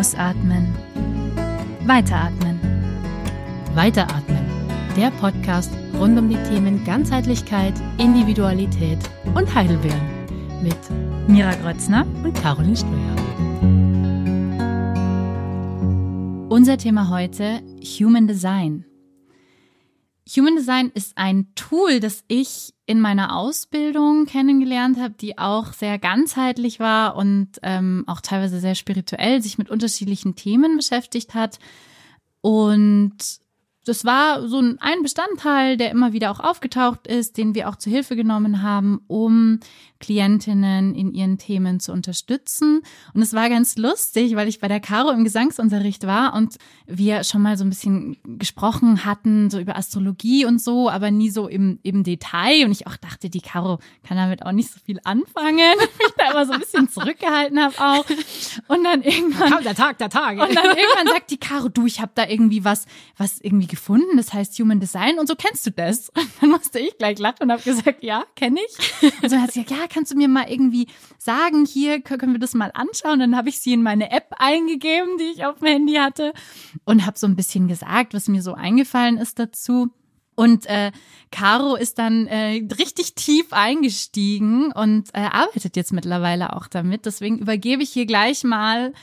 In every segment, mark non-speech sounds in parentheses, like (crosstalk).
Ausatmen. Weiteratmen. Weiteratmen. Der Podcast rund um die Themen Ganzheitlichkeit, Individualität und Heidelbeeren mit Mira Grötzner und Caroline Ströer. Unser Thema heute Human Design. Human Design ist ein Tool, das ich in meiner Ausbildung kennengelernt habe, die auch sehr ganzheitlich war und ähm, auch teilweise sehr spirituell sich mit unterschiedlichen Themen beschäftigt hat. Und das war so ein Bestandteil, der immer wieder auch aufgetaucht ist, den wir auch zu Hilfe genommen haben, um Klientinnen in ihren Themen zu unterstützen. Und es war ganz lustig, weil ich bei der Caro im Gesangsunterricht war und wir schon mal so ein bisschen gesprochen hatten, so über Astrologie und so, aber nie so im, im Detail. Und ich auch dachte, die Caro kann damit auch nicht so viel anfangen. (laughs) ich da immer so ein bisschen zurückgehalten habe auch. Und dann irgendwann. Kam der Tag der Tage. Und dann irgendwann sagt die Caro, du, ich habe da irgendwie was, was irgendwie gefunden, das heißt Human Design und so kennst du das? Und dann musste ich gleich lachen und habe gesagt, ja, kenne ich. Und so hat sie gesagt, ja, kannst du mir mal irgendwie sagen, hier können wir das mal anschauen? Dann habe ich sie in meine App eingegeben, die ich auf dem Handy hatte und habe so ein bisschen gesagt, was mir so eingefallen ist dazu. Und äh, Caro ist dann äh, richtig tief eingestiegen und äh, arbeitet jetzt mittlerweile auch damit. Deswegen übergebe ich hier gleich mal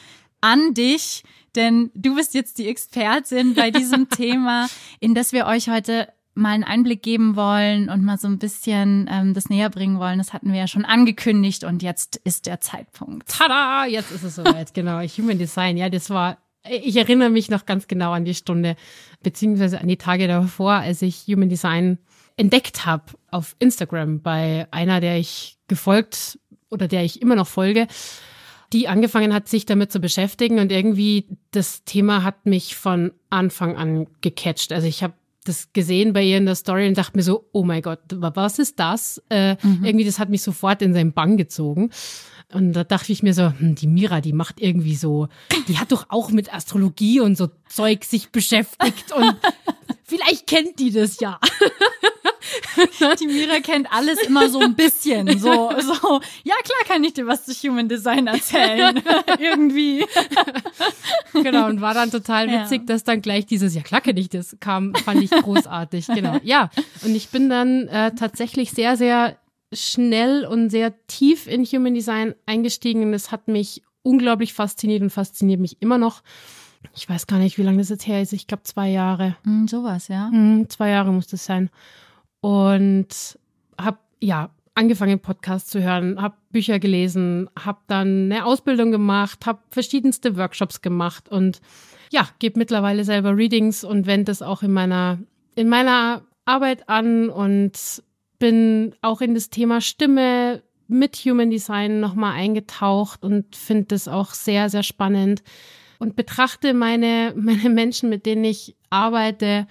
an dich, denn du bist jetzt die Expertin bei diesem (laughs) Thema, in das wir euch heute mal einen Einblick geben wollen und mal so ein bisschen ähm, das näher bringen wollen. Das hatten wir ja schon angekündigt und jetzt ist der Zeitpunkt. Tada, jetzt ist es soweit, genau. Human Design, ja, das war, ich erinnere mich noch ganz genau an die Stunde, beziehungsweise an die Tage davor, als ich Human Design entdeckt habe auf Instagram bei einer, der ich gefolgt oder der ich immer noch folge die angefangen hat, sich damit zu beschäftigen und irgendwie das Thema hat mich von Anfang an gecatcht. Also ich habe das gesehen bei ihr in der Story und dachte mir so, oh mein Gott, was ist das? Äh, mhm. Irgendwie, das hat mich sofort in seinen Bann gezogen. Und da dachte ich mir so, hm, die Mira, die macht irgendwie so, die hat doch auch mit Astrologie und so Zeug sich beschäftigt und (laughs) vielleicht kennt die das ja. (laughs) (laughs) Die Mira kennt alles immer so ein bisschen. So, so, ja klar kann ich dir was zu Human Design erzählen. (laughs) Irgendwie. (laughs) Genau, und war dann total witzig, ja. dass dann gleich dieses, ja klar kenne ich das, kam, fand ich großartig. Genau. Ja. Und ich bin dann äh, tatsächlich sehr, sehr schnell und sehr tief in Human Design eingestiegen und es hat mich unglaublich fasziniert und fasziniert mich immer noch. Ich weiß gar nicht, wie lange das jetzt her ist. Ich glaube zwei Jahre. Mm, sowas, ja. Mm, zwei Jahre muss das sein. Und habe ja angefangen Podcasts zu hören, habe Bücher gelesen, habe dann eine Ausbildung gemacht, habe verschiedenste Workshops gemacht und ja, gebe mittlerweile selber Readings und wende das auch in meiner in meiner Arbeit an und bin auch in das Thema Stimme mit Human Design nochmal eingetaucht und finde das auch sehr, sehr spannend und betrachte meine, (laughs) meine Menschen, mit denen ich arbeite,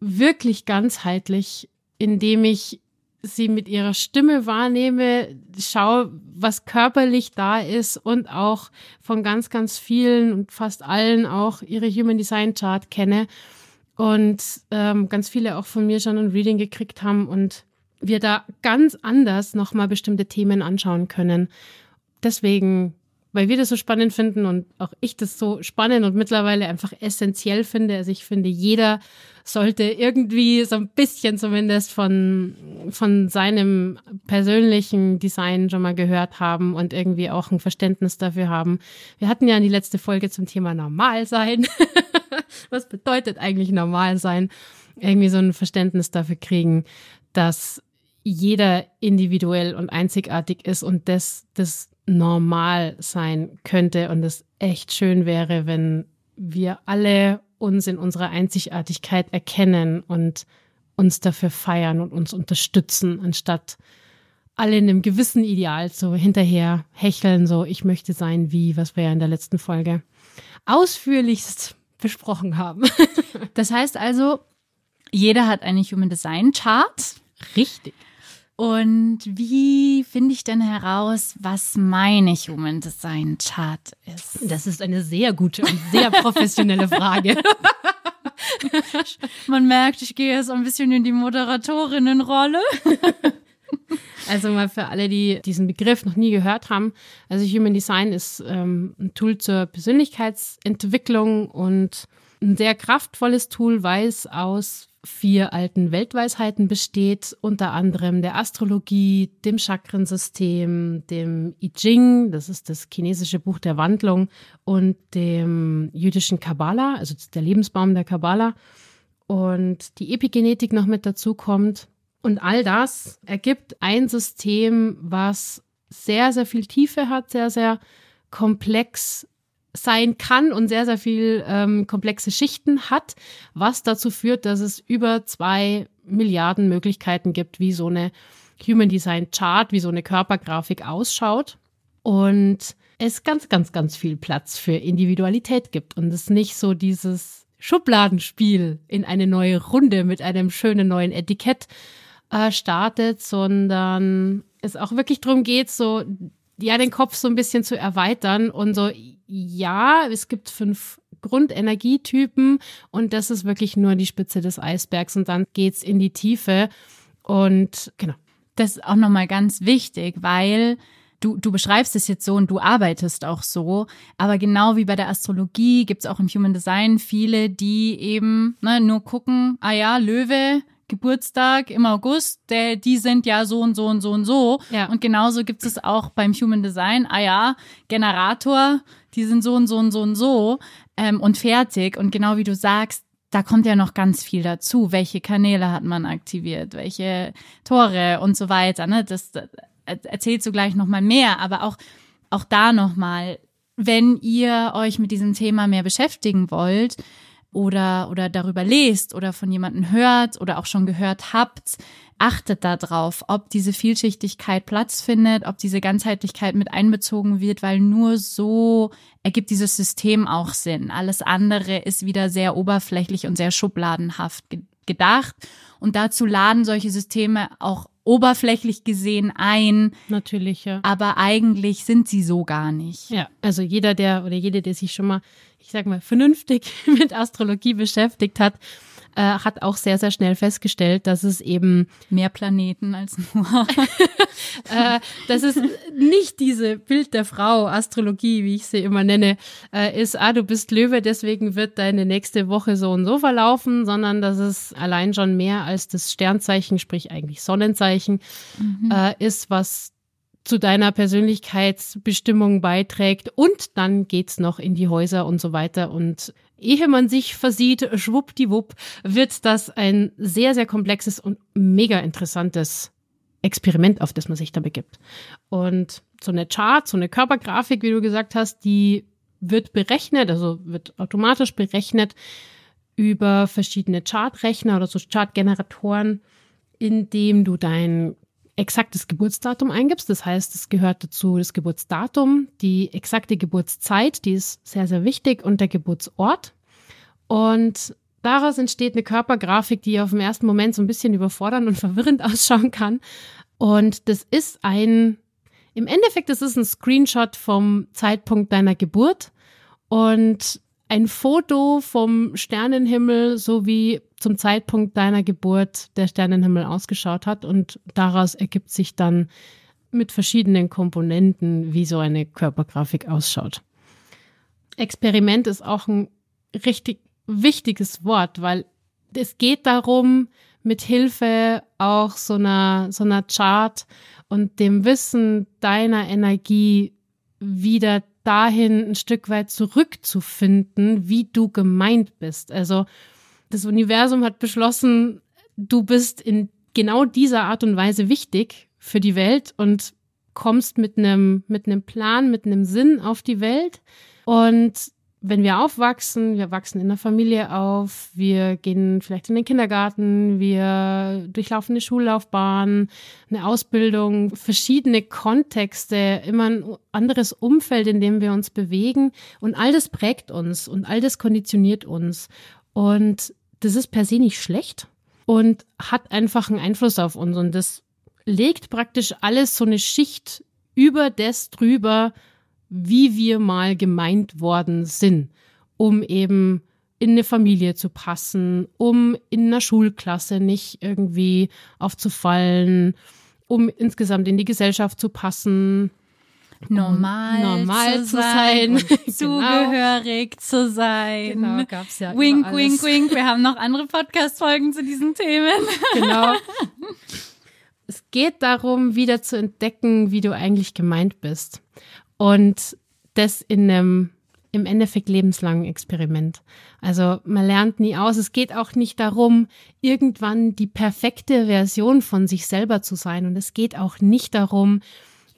wirklich ganzheitlich, indem ich sie mit ihrer Stimme wahrnehme, schaue, was körperlich da ist und auch von ganz, ganz vielen und fast allen auch ihre Human Design Chart kenne und ähm, ganz viele auch von mir schon ein Reading gekriegt haben und wir da ganz anders nochmal bestimmte Themen anschauen können. Deswegen, weil wir das so spannend finden und auch ich das so spannend und mittlerweile einfach essentiell finde. Also ich finde, jeder sollte irgendwie so ein bisschen zumindest von, von seinem persönlichen Design schon mal gehört haben und irgendwie auch ein Verständnis dafür haben. Wir hatten ja in die letzte Folge zum Thema Normal sein. (laughs) Was bedeutet eigentlich normal sein? Irgendwie so ein Verständnis dafür kriegen, dass jeder individuell und einzigartig ist und das, das normal sein könnte und es echt schön wäre, wenn wir alle uns in unserer Einzigartigkeit erkennen und uns dafür feiern und uns unterstützen, anstatt alle in einem gewissen Ideal so hinterher hecheln, so ich möchte sein wie, was wir ja in der letzten Folge ausführlichst besprochen haben. (laughs) das heißt also, jeder hat eine Human Design Chart. Richtig. Und wie finde ich denn heraus, was meine Human Design Chart ist? Das ist eine sehr gute und sehr professionelle Frage. (laughs) Man merkt, ich gehe jetzt ein bisschen in die Moderatorinnenrolle. (laughs) Also mal für alle, die diesen Begriff noch nie gehört haben. Also Human Design ist ähm, ein Tool zur Persönlichkeitsentwicklung und ein sehr kraftvolles Tool, weil es aus vier alten Weltweisheiten besteht, unter anderem der Astrologie, dem Chakrensystem, dem I Ching, das ist das chinesische Buch der Wandlung, und dem jüdischen Kabbala, also der Lebensbaum der Kabbala, und die Epigenetik noch mit dazu kommt. Und all das ergibt ein System, was sehr, sehr viel Tiefe hat, sehr, sehr komplex sein kann und sehr, sehr viel ähm, komplexe Schichten hat, was dazu führt, dass es über zwei Milliarden Möglichkeiten gibt, wie so eine Human Design Chart, wie so eine Körpergrafik ausschaut. Und es ganz, ganz, ganz viel Platz für Individualität gibt und es nicht so dieses Schubladenspiel in eine neue Runde mit einem schönen neuen Etikett äh, startet, sondern es auch wirklich darum geht, so ja, den Kopf so ein bisschen zu erweitern und so, ja, es gibt fünf Grundenergietypen und das ist wirklich nur die Spitze des Eisbergs und dann geht's in die Tiefe und genau. Das ist auch nochmal ganz wichtig, weil du, du beschreibst es jetzt so und du arbeitest auch so, aber genau wie bei der Astrologie gibt's auch im Human Design viele, die eben ne, nur gucken, ah ja, Löwe, Geburtstag im August, der, die sind ja so und so und so und so. Ja. Und genauso gibt es auch beim Human Design, ah ja, Generator, die sind so und so und so und so ähm, und fertig. Und genau wie du sagst, da kommt ja noch ganz viel dazu. Welche Kanäle hat man aktiviert, welche Tore und so weiter. Ne? Das, das erzählst du gleich nochmal mehr, aber auch, auch da nochmal, wenn ihr euch mit diesem Thema mehr beschäftigen wollt, oder, oder darüber lest oder von jemandem hört oder auch schon gehört habt, achtet darauf, ob diese Vielschichtigkeit Platz findet, ob diese Ganzheitlichkeit mit einbezogen wird, weil nur so ergibt dieses System auch Sinn. Alles andere ist wieder sehr oberflächlich und sehr schubladenhaft gedacht. Und dazu laden solche Systeme auch oberflächlich gesehen ein. Natürlich, ja. Aber eigentlich sind sie so gar nicht. Ja, also jeder, der oder jede, der sich schon mal, ich sag mal, vernünftig (laughs) mit Astrologie beschäftigt hat, äh, hat auch sehr, sehr schnell festgestellt, dass es eben mehr Planeten als nur, (laughs) äh, dass es nicht diese Bild der Frau, Astrologie, wie ich sie immer nenne, äh, ist, ah, du bist Löwe, deswegen wird deine nächste Woche so und so verlaufen, sondern dass es allein schon mehr als das Sternzeichen, sprich eigentlich Sonnenzeichen, mhm. äh, ist, was zu deiner Persönlichkeitsbestimmung beiträgt und dann geht's noch in die Häuser und so weiter und ehe man sich versieht, schwuppdiwupp, wird das ein sehr, sehr komplexes und mega interessantes Experiment, auf das man sich da begibt. Und so eine Chart, so eine Körpergrafik, wie du gesagt hast, die wird berechnet, also wird automatisch berechnet über verschiedene Chartrechner oder so Chartgeneratoren, indem du dein exaktes Geburtsdatum eingibst. Das heißt, es gehört dazu das Geburtsdatum, die exakte Geburtszeit, die ist sehr, sehr wichtig und der Geburtsort. Und daraus entsteht eine Körpergrafik, die auf den ersten Moment so ein bisschen überfordernd und (laughs) verwirrend ausschauen kann. Und das ist ein, im Endeffekt, das ist ein Screenshot vom Zeitpunkt deiner Geburt und ein Foto vom Sternenhimmel, so wie zum Zeitpunkt deiner Geburt der Sternenhimmel ausgeschaut hat. Und daraus ergibt sich dann mit verschiedenen Komponenten, wie so eine Körpergrafik ausschaut. Experiment ist auch ein richtig wichtiges Wort, weil es geht darum, mit Hilfe auch so einer, so einer Chart und dem Wissen deiner Energie wieder dahin ein Stück weit zurückzufinden, wie du gemeint bist. Also das Universum hat beschlossen, du bist in genau dieser Art und Weise wichtig für die Welt und kommst mit einem mit einem Plan, mit einem Sinn auf die Welt und wenn wir aufwachsen, wir wachsen in der Familie auf, wir gehen vielleicht in den Kindergarten, wir durchlaufen eine Schullaufbahn, eine Ausbildung, verschiedene Kontexte, immer ein anderes Umfeld, in dem wir uns bewegen. Und all das prägt uns und all das konditioniert uns. Und das ist per se nicht schlecht und hat einfach einen Einfluss auf uns. Und das legt praktisch alles so eine Schicht über das drüber, wie wir mal gemeint worden sind, um eben in eine Familie zu passen, um in einer Schulklasse nicht irgendwie aufzufallen, um insgesamt in die Gesellschaft zu passen, normal, normal zu zu sein, sein. und (laughs) zugehörig zu sein. Genau, gab's ja Wink, wink, wink. Wir haben noch andere Podcast-Folgen zu diesen Themen. Genau. (laughs) es geht darum, wieder zu entdecken, wie du eigentlich gemeint bist. Und das in einem im Endeffekt lebenslangen Experiment. Also man lernt nie aus. Es geht auch nicht darum, irgendwann die perfekte Version von sich selber zu sein. Und es geht auch nicht darum,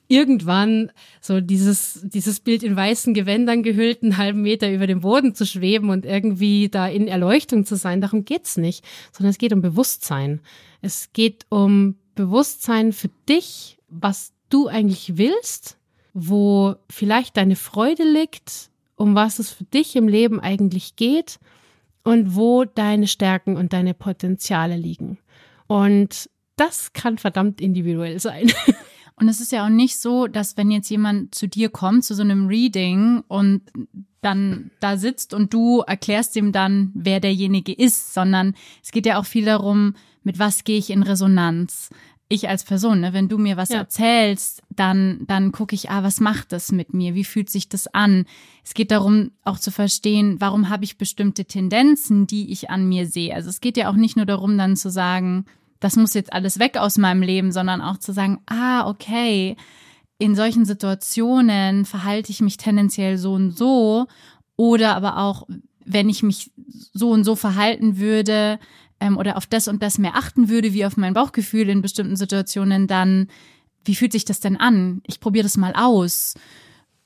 irgendwann so dieses, dieses Bild in weißen Gewändern gehüllt, einen halben Meter über dem Boden zu schweben und irgendwie da in Erleuchtung zu sein. Darum geht's nicht, sondern es geht um Bewusstsein. Es geht um Bewusstsein für dich, was du eigentlich willst, wo vielleicht deine Freude liegt, um was es für dich im Leben eigentlich geht und wo deine Stärken und deine Potenziale liegen. Und das kann verdammt individuell sein. (laughs) Und es ist ja auch nicht so, dass wenn jetzt jemand zu dir kommt, zu so einem Reading und dann da sitzt und du erklärst ihm dann, wer derjenige ist, sondern es geht ja auch viel darum, mit was gehe ich in Resonanz. Ich als Person, ne, wenn du mir was Ja. erzählst, dann, dann gucke ich, ah, was macht das mit mir? Wie fühlt sich das an? Es geht darum, auch zu verstehen, warum habe ich bestimmte Tendenzen, die ich an mir sehe. Also es geht ja auch nicht nur darum, dann zu sagen, das muss jetzt alles weg aus meinem Leben, sondern auch zu sagen, ah, okay, in solchen Situationen verhalte ich mich tendenziell so und so oder aber auch, wenn ich mich so und so verhalten würde ähm, oder auf das und das mehr achten würde, wie auf mein Bauchgefühl in bestimmten Situationen, dann, wie fühlt sich das denn an? Ich probiere das mal aus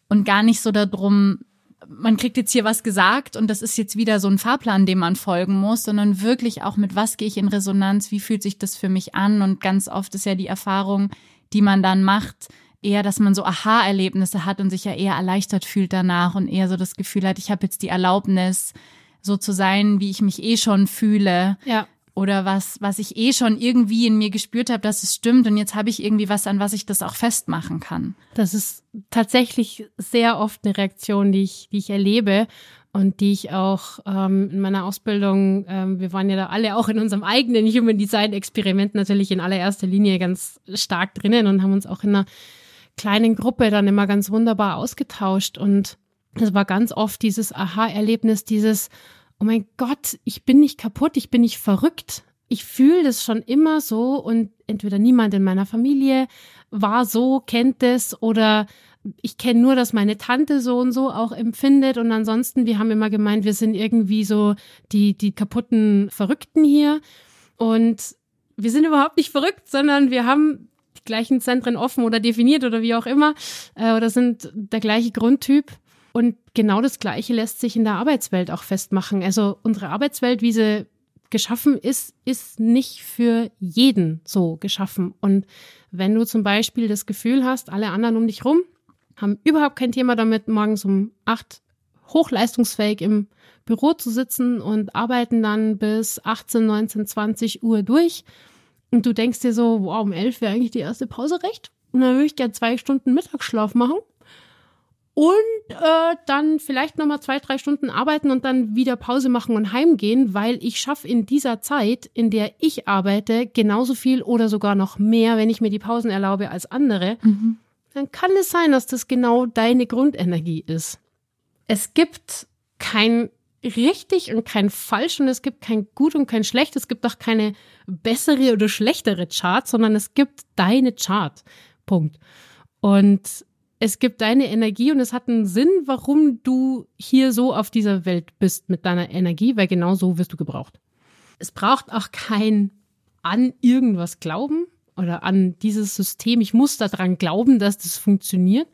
und gar nicht so darum, man kriegt jetzt hier was gesagt und das ist jetzt wieder so ein Fahrplan, dem man folgen muss, sondern wirklich auch mit was gehe ich in Resonanz, wie fühlt sich das für mich an und ganz oft ist ja die Erfahrung, die man dann macht, eher, dass man so Aha-Erlebnisse hat und sich ja eher erleichtert fühlt danach und eher so das Gefühl hat, ich habe jetzt die Erlaubnis, so zu sein, wie ich mich eh schon fühle Ja. oder was, was ich eh schon irgendwie in mir gespürt habe, dass es stimmt und jetzt habe ich irgendwie was, an was ich das auch festmachen kann. Das ist tatsächlich sehr oft eine Reaktion, die ich, die ich erlebe und die ich auch ähm, in meiner Ausbildung, ähm, wir waren ja da alle auch in unserem eigenen Human Design Experiment natürlich in allererster Linie ganz stark drinnen und haben uns auch in einer kleinen Gruppe dann immer ganz wunderbar ausgetauscht und es war ganz oft dieses Aha-Erlebnis, dieses, oh mein Gott, ich bin nicht kaputt, ich bin nicht verrückt. Ich fühle das schon immer so und entweder niemand in meiner Familie war so, kennt es oder ich kenne nur, dass meine Tante so und so auch empfindet und ansonsten, wir haben immer gemeint, wir sind irgendwie so die, die kaputten Verrückten hier und wir sind überhaupt nicht verrückt, sondern wir haben die gleichen Zentren offen oder definiert oder wie auch immer äh, oder sind der gleiche Grundtyp. Und genau das Gleiche lässt sich in der Arbeitswelt auch festmachen. Also unsere Arbeitswelt, wie sie geschaffen ist, ist nicht für jeden so geschaffen. Und wenn du zum Beispiel das Gefühl hast, alle anderen um dich rum haben überhaupt kein Thema damit, morgens um acht hochleistungsfähig im Büro zu sitzen und arbeiten dann bis 18, 19, 20 Uhr durch. Und du denkst dir so, wow, um elf wäre eigentlich die erste Pause recht. Und dann würde ich gerne zwei Stunden Mittagsschlaf machen. Und äh, dann vielleicht nochmal zwei, drei Stunden arbeiten und dann wieder Pause machen und heimgehen, weil ich schaffe in dieser Zeit, in der ich arbeite, genauso viel oder sogar noch mehr, wenn ich mir die Pausen erlaube, als andere. Dann kann es sein, dass das genau deine Grundenergie ist. Es gibt kein richtig und kein falsch und es gibt kein gut und kein schlecht. Es gibt auch keine bessere oder schlechtere Chart, sondern es gibt deine Chart. Punkt. Und es gibt deine Energie und es hat einen Sinn, warum du hier so auf dieser Welt bist mit deiner Energie, weil genau so wirst du gebraucht. Es braucht auch kein an irgendwas glauben oder an dieses System. Ich muss daran glauben, dass das funktioniert,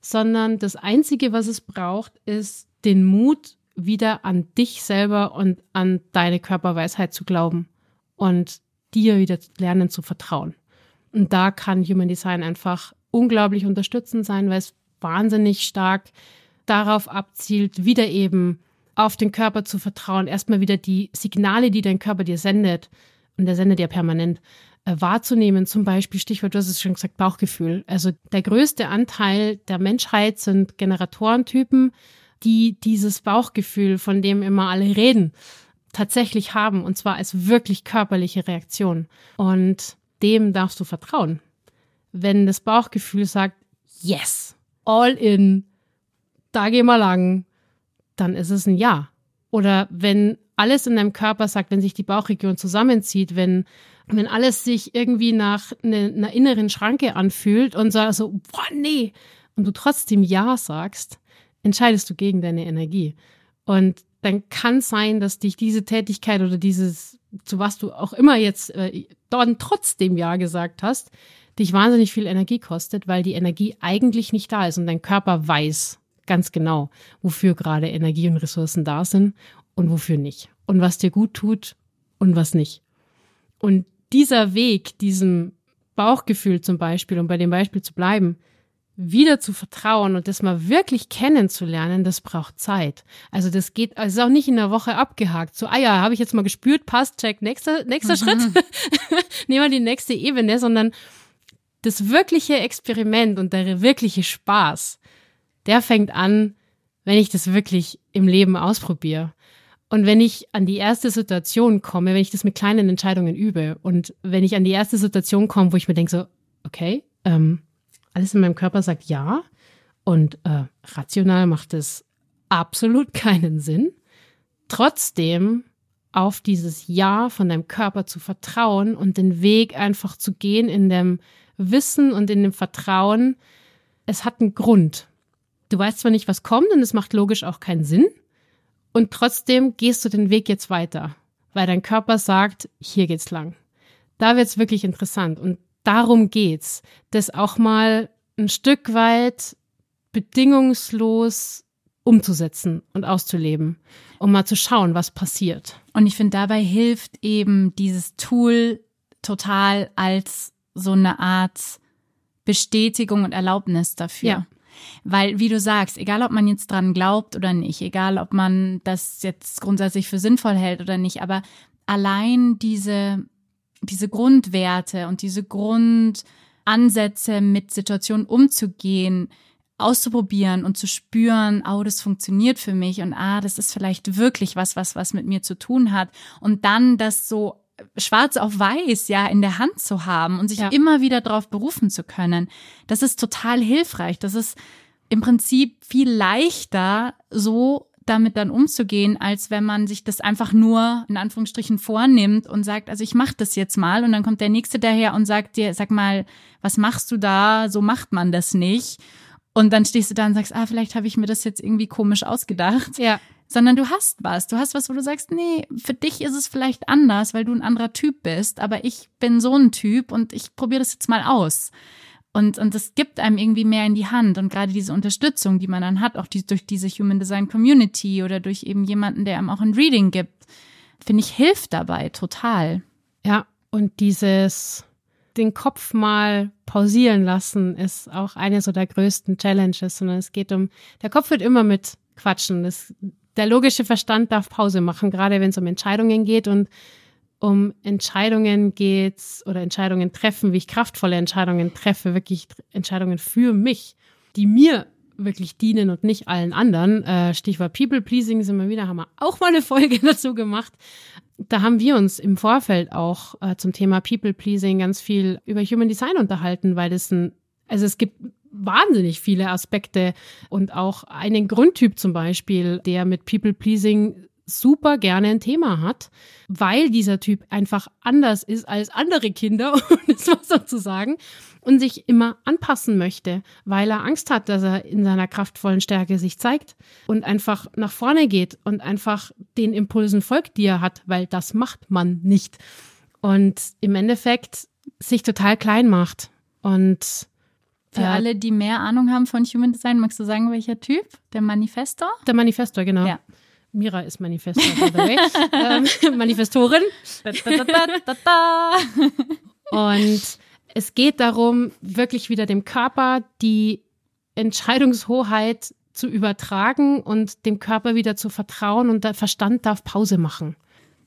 sondern das Einzige, was es braucht, ist den Mut, wieder an dich selber und an deine Körperweisheit zu glauben und dir wieder lernen zu vertrauen. Und da kann Human Design einfach unglaublich unterstützend sein, weil es wahnsinnig stark darauf abzielt, wieder eben auf den Körper zu vertrauen, erstmal wieder die Signale, die dein Körper dir sendet, und der sendet ja permanent, äh, wahrzunehmen. Zum Beispiel, Stichwort, du hast es schon gesagt, Bauchgefühl. Also der größte Anteil der Menschheit sind Generatorentypen, die dieses Bauchgefühl, von dem immer alle reden, tatsächlich haben, und zwar als wirklich körperliche Reaktion. Und dem darfst du vertrauen. Wenn das Bauchgefühl sagt, yes, all in, da gehen wir lang, dann ist es ein Ja. Oder wenn alles in deinem Körper sagt, wenn sich die Bauchregion zusammenzieht, wenn, wenn alles sich irgendwie nach ne, einer inneren Schranke anfühlt und sagt so, boah, nee, und du trotzdem Ja sagst, entscheidest du gegen deine Energie. Und dann kann sein, dass dich diese Tätigkeit oder dieses, zu was du auch immer jetzt äh, dann trotzdem Ja gesagt hast, dich wahnsinnig viel Energie kostet, weil die Energie eigentlich nicht da ist und dein Körper weiß ganz genau, wofür gerade Energie und Ressourcen da sind und wofür nicht. Und was dir gut tut und was nicht. Und dieser Weg, diesem Bauchgefühl zum Beispiel, um bei dem Beispiel zu bleiben, wieder zu vertrauen und das mal wirklich kennenzulernen, das braucht Zeit. Also das geht, also ist auch nicht in der Woche abgehakt. So, ah ja, habe ich jetzt mal gespürt, passt, check, nächster, nächster mhm. Schritt. (laughs) Nehmen wir die nächste Ebene, sondern das wirkliche Experiment und der wirkliche Spaß, der fängt an, wenn ich das wirklich im Leben ausprobiere. Und wenn ich an die erste Situation komme, wenn ich das mit kleinen Entscheidungen übe und wenn ich an die erste Situation komme, wo ich mir denke so, okay, ähm, alles in meinem Körper sagt ja und äh, rational macht es absolut keinen Sinn. Trotzdem auf dieses Ja von deinem Körper zu vertrauen und den Weg einfach zu gehen in dem Wissen und in dem Vertrauen, es hat einen Grund. Du weißt zwar nicht, was kommt und es macht logisch auch keinen Sinn. Und trotzdem gehst du den Weg jetzt weiter, weil dein Körper sagt, hier geht's lang. Da wird's wirklich interessant. Und darum geht's, das auch mal ein Stück weit bedingungslos umzusetzen und auszuleben, um mal zu schauen, was passiert. Und ich finde, dabei hilft eben dieses Tool total als so eine Art Bestätigung und Erlaubnis dafür. Ja. Weil, wie du sagst, egal ob man jetzt dran glaubt oder nicht, egal ob man das jetzt grundsätzlich für sinnvoll hält oder nicht, aber allein diese diese Grundwerte und diese Grundansätze mit Situationen umzugehen, auszuprobieren und zu spüren, oh, das funktioniert für mich und ah, das ist vielleicht wirklich was, was was mit mir zu tun hat und dann das so schwarz auf weiß ja in der Hand zu haben und sich ja. immer wieder darauf berufen zu können, das ist total hilfreich. Das ist im Prinzip viel leichter, so damit dann umzugehen, als wenn man sich das einfach nur in Anführungsstrichen vornimmt und sagt, also ich mache das jetzt mal und dann kommt der nächste daher und sagt dir, sag mal, was machst du da? So macht man das nicht. Und dann stehst du da und sagst, ah, vielleicht habe ich mir das jetzt irgendwie komisch ausgedacht. Ja. Sondern du hast was. Du hast was, wo du sagst, nee, für dich ist es vielleicht anders, weil du ein anderer Typ bist, aber ich bin so ein Typ und ich probiere das jetzt mal aus. Und, und das gibt einem irgendwie mehr in die Hand. Und gerade diese Unterstützung, die man dann hat, auch die, durch diese Human Design Community oder durch eben jemanden, der einem auch ein Reading gibt, finde ich, hilft dabei total. Ja, und dieses den Kopf mal pausieren lassen ist auch eine so der größten Challenges, sondern es geht um, der Kopf wird immer mit quatschen. Das, der logische Verstand darf Pause machen, gerade wenn es um Entscheidungen geht und um Entscheidungen geht's oder Entscheidungen treffen, wie ich kraftvolle Entscheidungen treffe, wirklich Entscheidungen für mich, die mir wirklich dienen und nicht allen anderen. Äh, Stichwort People Pleasing sind wir wieder, haben wir auch mal eine Folge (laughs) dazu gemacht. Da haben wir uns im Vorfeld auch äh, zum Thema People Pleasing ganz viel über Human Design unterhalten, weil es ein, also es gibt wahnsinnig viele Aspekte und auch einen Grundtyp zum Beispiel, der mit People Pleasing super gerne ein Thema hat, weil dieser Typ einfach anders ist als andere Kinder, (laughs) um es mal so zu sagen, und sich immer anpassen möchte, weil er Angst hat, dass er in seiner kraftvollen Stärke sich zeigt und einfach nach vorne geht und einfach den Impulsen folgt, die er hat, weil das macht man nicht. Und im Endeffekt sich total klein macht. Und für äh, alle, die mehr Ahnung haben von Human Design, magst du sagen, welcher Typ? Der Manifestor? Der Manifestor, genau. Ja. Mira ist Manifestor, by the way. (laughs) ähm, Manifestorin. (laughs) Und es geht darum, wirklich wieder dem Körper die Entscheidungshoheit zu übertragen und dem Körper wieder zu vertrauen und der Verstand darf Pause machen.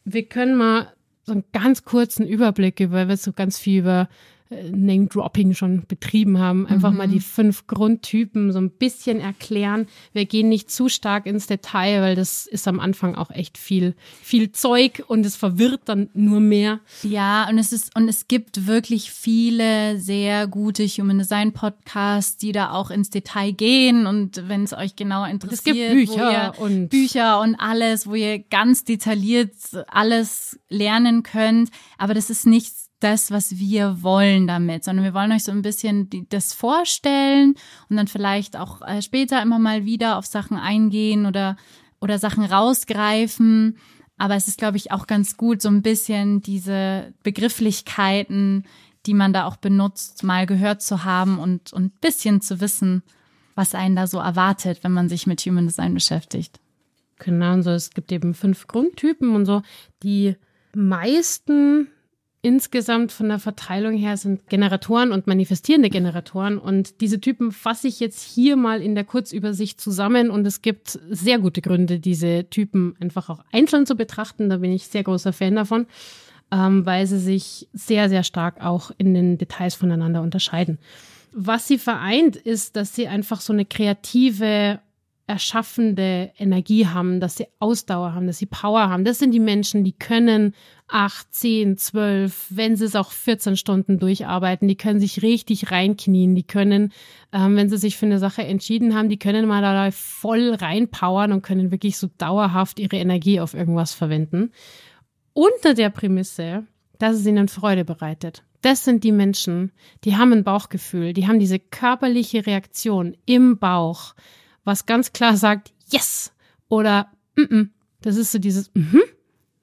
Wir können mal so einen ganz kurzen Überblick über, weil wir so ganz viel über Name-Dropping schon betrieben haben. Einfach Mhm. mal die fünf Grundtypen so ein bisschen erklären. Wir gehen nicht zu stark ins Detail, weil das ist am Anfang auch echt viel, viel Zeug und es verwirrt dann nur mehr. Ja, und es ist, und es gibt wirklich viele sehr gute Human Design Podcasts, die da auch ins Detail gehen und wenn es euch genauer interessiert. Es gibt Bücher und- Bücher und alles, wo ihr ganz detailliert alles lernen könnt. Aber das ist nicht das, was wir wollen damit, sondern wir wollen euch so ein bisschen die, das vorstellen und dann vielleicht auch äh, später immer mal wieder auf Sachen eingehen oder, oder Sachen rausgreifen. Aber es ist, glaube ich, auch ganz gut, so ein bisschen diese Begrifflichkeiten, die man da auch benutzt, mal gehört zu haben und, und ein bisschen zu wissen, was einen da so erwartet, wenn man sich mit Human Design beschäftigt. Genau, und so. Es gibt eben fünf Grundtypen und so. Die meisten insgesamt von der Verteilung her sind Generatoren und manifestierende Generatoren. Und diese Typen fasse ich jetzt hier mal in der Kurzübersicht zusammen. Und es gibt sehr gute Gründe, diese Typen einfach auch einzeln zu betrachten. Da bin ich sehr großer Fan davon, ähm, weil sie sich sehr, sehr stark auch in den Details voneinander unterscheiden. Was sie vereint, ist, dass sie einfach so eine kreative erschaffende Energie haben, dass sie Ausdauer haben, dass sie Power haben. Das sind die Menschen, die können acht, zehn, zwölf, wenn sie es auch 14 Stunden durcharbeiten, die können sich richtig reinknien, die können, ähm, wenn sie sich für eine Sache entschieden haben, die können mal da voll reinpowern und können wirklich so dauerhaft ihre Energie auf irgendwas verwenden. Unter der Prämisse, dass es ihnen Freude bereitet. Das sind die Menschen, die haben ein Bauchgefühl, die haben diese körperliche Reaktion im Bauch, was ganz klar sagt, yes oder mm -mm. das ist so dieses mhm,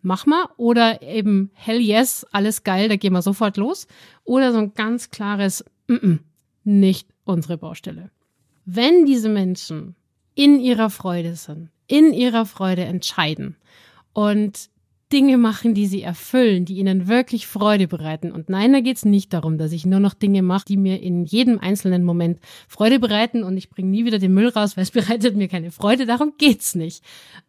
mach mal oder eben hell yes, alles geil, da gehen wir sofort los oder so ein ganz klares mm -mm, nicht unsere Baustelle. Wenn diese Menschen in ihrer Freude sind, in ihrer Freude entscheiden und Dinge machen, die sie erfüllen, die ihnen wirklich Freude bereiten. Und nein, da geht's nicht darum, dass ich nur noch Dinge mache, die mir in jedem einzelnen Moment Freude bereiten und ich bringe nie wieder den Müll raus, weil es (laughs) bereitet mir keine Freude. Darum geht's nicht.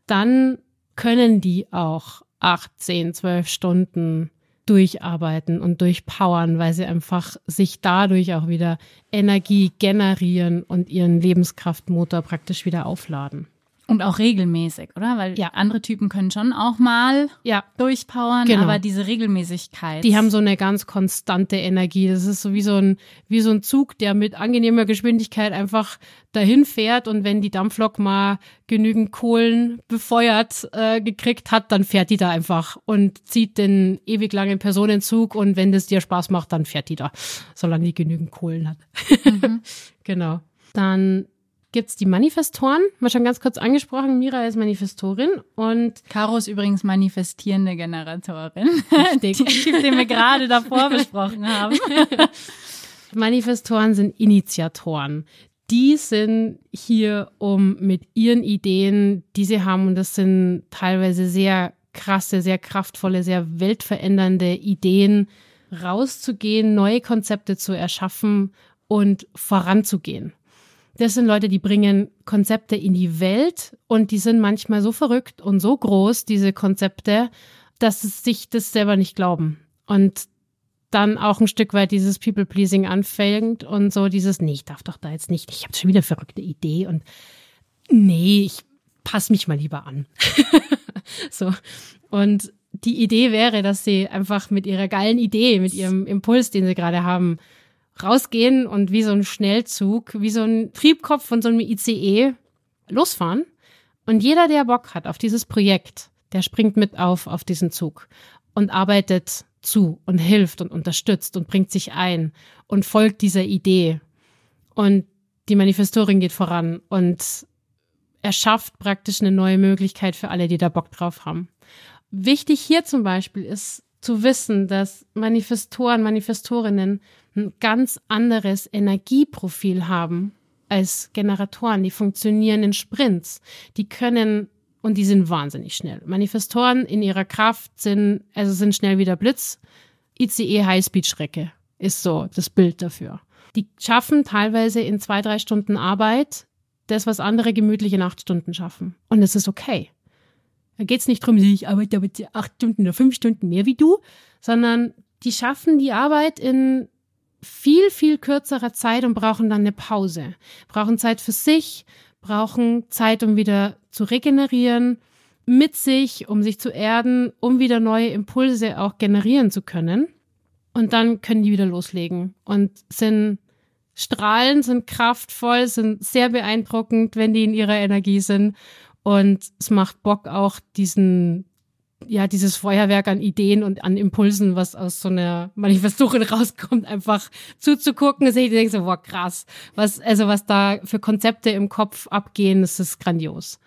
Dann können die auch acht, zehn, zwölf Stunden durcharbeiten und durchpowern, weil sie einfach sich dadurch auch wieder Energie generieren und ihren Lebenskraftmotor praktisch wieder aufladen. Und auch regelmäßig, oder? Weil Ja. andere Typen können schon auch mal Ja, durchpowern, Genau. aber diese Regelmäßigkeit. Die haben so eine ganz konstante Energie. Das ist so wie so ein, wie so ein Zug, der mit angenehmer Geschwindigkeit einfach dahin fährt und wenn die Dampflok mal genügend Kohlen befeuert äh, gekriegt hat, dann fährt die da einfach und zieht den ewig langen Personenzug und wenn das dir Spaß macht, dann fährt die da, solange die genügend Kohlen hat. (laughs) genau. Dann gibt's die Manifestoren, mal schon ganz kurz angesprochen. Mira ist Manifestorin und Caro ist übrigens manifestierende Generatorin. Richtig. (laughs) Der Typ, den wir gerade davor besprochen haben. (laughs) Manifestoren sind Initiatoren. Die sind hier, um mit ihren Ideen, die sie haben, und das sind teilweise sehr krasse, sehr kraftvolle, sehr weltverändernde Ideen, rauszugehen, neue Konzepte zu erschaffen und voranzugehen. Das sind Leute, die bringen Konzepte in die Welt und die sind manchmal so verrückt und so groß, diese Konzepte, dass es sich das selber nicht glauben. Und dann auch ein Stück weit dieses People-Pleasing anfängt und so dieses, nee, ich darf doch da jetzt nicht, ich habe schon wieder eine verrückte Idee und nee, ich passe mich mal lieber an. (laughs) so. Und die Idee wäre, dass sie einfach mit ihrer geilen Idee, mit ihrem Impuls, den sie gerade haben, rausgehen und wie so ein Schnellzug, wie so ein Triebkopf von so einem ICE losfahren. Und jeder, der Bock hat auf dieses Projekt, der springt mit auf, auf diesen Zug und arbeitet zu und hilft und unterstützt und bringt sich ein und folgt dieser Idee. Und die Manifestorin geht voran und erschafft praktisch eine neue Möglichkeit für alle, die da Bock drauf haben. Wichtig hier zum Beispiel ist zu wissen, dass Manifestoren, Manifestorinnen ein ganz anderes Energieprofil haben als Generatoren. Die funktionieren in Sprints. Die können und die sind wahnsinnig schnell. Manifestoren in ihrer Kraft sind, also sind schnell wie der Blitz. ICE Highspeed-Schrecke ist so das Bild dafür. Die schaffen teilweise in zwei, drei Stunden Arbeit das, was andere gemütlich in acht Stunden schaffen. Und es ist okay. Da geht's nicht drum, ich arbeite aber acht Stunden oder fünf Stunden mehr wie du, sondern die schaffen die Arbeit in viel, viel kürzerer Zeit und brauchen dann eine Pause. Brauchen Zeit für sich, brauchen Zeit, um wieder zu regenerieren, mit sich, um sich zu erden, um wieder neue Impulse auch generieren zu können. Und dann können die wieder loslegen und sind strahlend, sind kraftvoll, sind sehr beeindruckend, wenn die in ihrer Energie sind. Und es macht Bock auch diesen, ja, dieses Feuerwerk an Ideen und an Impulsen, was aus so einer Manifestorin (laughs) rauskommt, einfach zuzugucken. Ich denke so, boah, krass. Was, also was da für Konzepte im Kopf abgehen, das ist grandios.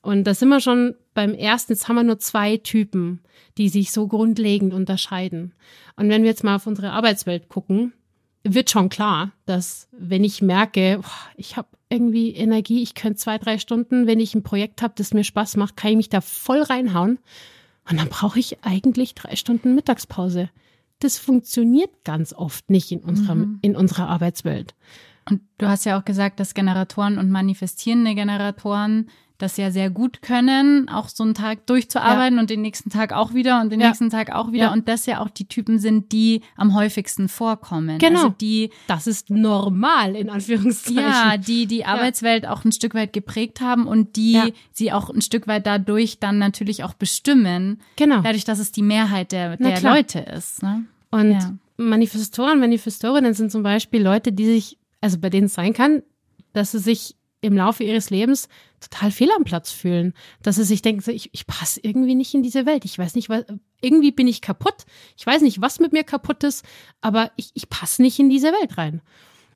Und da sind wir schon beim ersten, jetzt haben wir nur zwei Typen, die sich so grundlegend unterscheiden. Und wenn wir jetzt mal auf unsere Arbeitswelt gucken, wird schon klar, dass wenn ich merke, ich habe irgendwie Energie, ich könnte zwei, drei Stunden, wenn ich ein Projekt habe, das mir Spaß macht, kann ich mich da voll reinhauen. Und dann brauche ich eigentlich drei Stunden Mittagspause. Das funktioniert ganz oft nicht in unserer, mhm. in unserer Arbeitswelt. Und du hast ja auch gesagt, dass Generatoren und manifestierende Generatoren das ja sehr gut können, auch so einen Tag durchzuarbeiten ja. und den nächsten Tag auch wieder und den ja. nächsten Tag auch wieder. Ja. Und das ja auch die Typen sind, die am häufigsten vorkommen. Genau. Also die, das ist normal, in Anführungszeichen. Ja, die die Arbeitswelt auch ein Stück weit geprägt haben und die sie auch ein Stück weit dadurch dann natürlich auch bestimmen. Genau. Dadurch, dass es die Mehrheit der, der Leute ist. Ne? Und Manifestoren, Manifestorinnen sind zum Beispiel Leute, die sich, also bei denen es sein kann, dass sie sich im Laufe ihres Lebens total fehl am Platz fühlen. Dass sie sich denken, ich, ich passe irgendwie nicht in diese Welt. Ich weiß nicht, was, irgendwie bin ich kaputt. Ich weiß nicht, was mit mir kaputt ist, aber ich, ich passe nicht in diese Welt rein.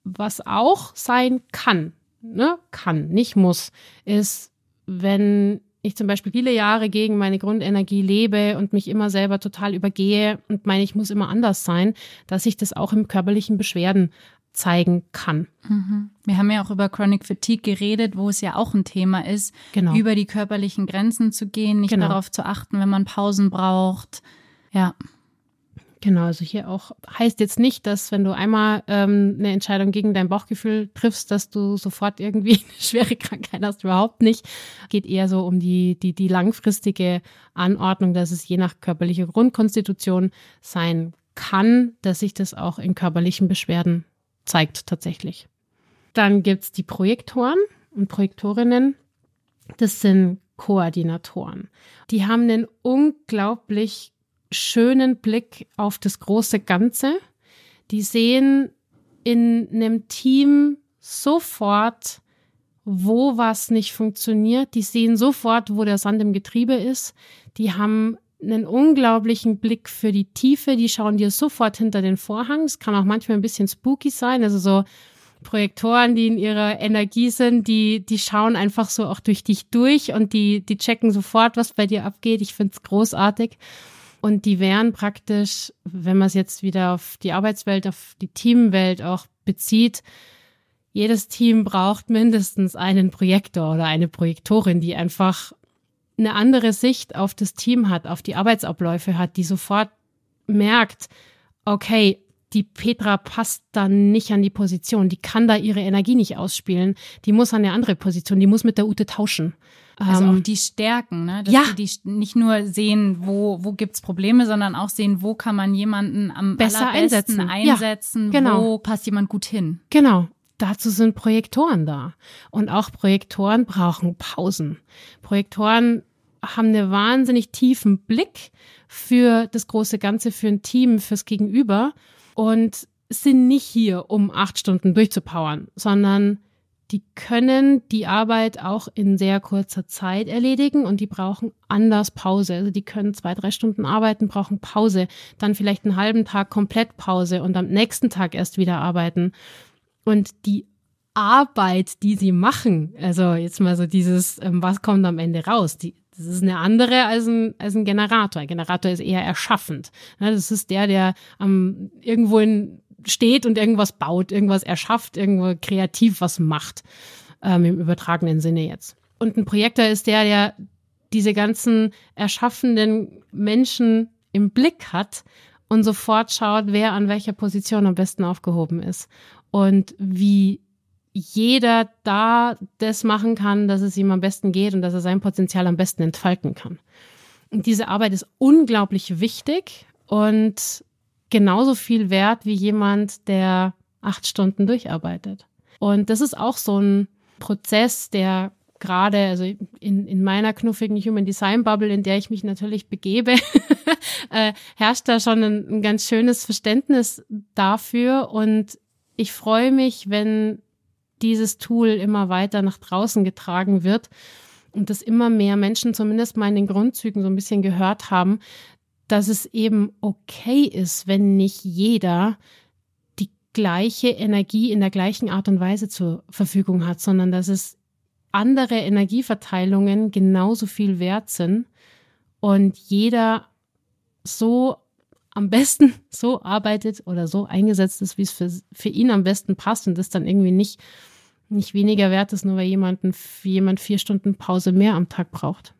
Was auch sein kann, ne, kann, nicht muss, ist, wenn ich zum Beispiel viele Jahre gegen meine Grundenergie lebe und mich immer selber total übergehe und meine, ich muss immer anders sein, dass ich das auch im körperlichen Beschwerden zeigen kann. Mhm. Wir haben ja auch über Chronic Fatigue geredet, wo es ja auch ein Thema ist, genau. über die körperlichen Grenzen zu gehen, nicht genau. darauf zu achten, wenn man Pausen braucht. Ja. Genau, also hier auch heißt jetzt nicht, dass wenn du einmal ähm, eine Entscheidung gegen dein Bauchgefühl triffst, dass du sofort irgendwie (laughs) eine schwere Krankheit hast, überhaupt nicht. Geht eher so um die, die, die langfristige Anordnung, dass es je nach körperlicher Grundkonstitution sein kann, dass sich das auch in körperlichen Beschwerden zeigt tatsächlich. Dann gibt's die Projektoren und Projektorinnen. Das sind Koordinatoren. Die haben einen unglaublich schönen Blick auf das große Ganze. Die sehen in einem Team sofort, wo was nicht funktioniert. Die sehen sofort, wo der Sand im Getriebe ist. Die haben einen unglaublichen Blick für die Tiefe. Die schauen dir sofort hinter den Vorhang. Das kann auch manchmal ein bisschen spooky sein. Also so Projektoren, die in ihrer Energie sind, die, die schauen einfach so auch durch dich durch und die, die checken sofort, was bei dir abgeht. Ich finde es großartig. Und die wären praktisch, wenn man es jetzt wieder auf die Arbeitswelt, auf die Teamwelt auch bezieht, jedes Team braucht mindestens einen Projektor oder eine Projektorin, die einfach eine andere Sicht auf das Team hat, auf die Arbeitsabläufe hat, die sofort merkt, okay, die Petra passt dann nicht an die Position, die kann da ihre Energie nicht ausspielen, die muss an eine andere Position, die muss mit der Ute tauschen. Also ähm, auch die Stärken, ne? Dass ja. die, nicht nur sehen, wo, wo gibt's Probleme, sondern auch sehen, wo kann man jemanden am besser einsetzen, einsetzen ja, genau. wo passt jemand gut hin. Genau dazu sind Projektoren da. Und auch Projektoren brauchen Pausen. Projektoren haben einen wahnsinnig tiefen Blick für das große Ganze, für ein Team, fürs Gegenüber und sind nicht hier, um acht Stunden durchzupowern, sondern die können die Arbeit auch in sehr kurzer Zeit erledigen und die brauchen anders Pause. Also die können zwei, drei Stunden arbeiten, brauchen Pause, dann vielleicht einen halben Tag komplett Pause und am nächsten Tag erst wieder arbeiten. Und die Arbeit, die sie machen, also jetzt mal so dieses, ähm, was kommt am Ende raus, die, das ist eine andere als ein, als ein Generator. Ein Generator ist eher erschaffend. Das ist der, der ähm, irgendwo in, steht und irgendwas baut, irgendwas erschafft, irgendwo kreativ was macht, ähm, im übertragenen Sinne jetzt. Und ein Projektor ist der, der diese ganzen erschaffenden Menschen im Blick hat und sofort schaut, wer an welcher Position am besten aufgehoben ist und wie jeder da das machen kann, dass es ihm am besten geht und dass er sein Potenzial am besten entfalten kann. Und diese Arbeit ist unglaublich wichtig und genauso viel wert wie jemand, der acht Stunden durcharbeitet. Und das ist auch so ein Prozess, der gerade, also in, in meiner knuffigen Human Design Bubble, in der ich mich natürlich begebe, (laughs) äh, herrscht da schon ein, ein ganz schönes Verständnis dafür. Und ich freue mich, wenn dieses Tool immer weiter nach draußen getragen wird und dass immer mehr Menschen zumindest mal in den Grundzügen so ein bisschen gehört haben, dass es eben okay ist, wenn nicht jeder die gleiche Energie in der gleichen Art und Weise zur Verfügung hat, sondern dass es andere Energieverteilungen genauso viel wert sind und jeder so am besten (laughs) so arbeitet oder so eingesetzt ist, wie es für, für ihn am besten passt und das dann irgendwie nicht, nicht weniger wert ist, nur weil jemanden, jemand vier Stunden Pause mehr am Tag braucht.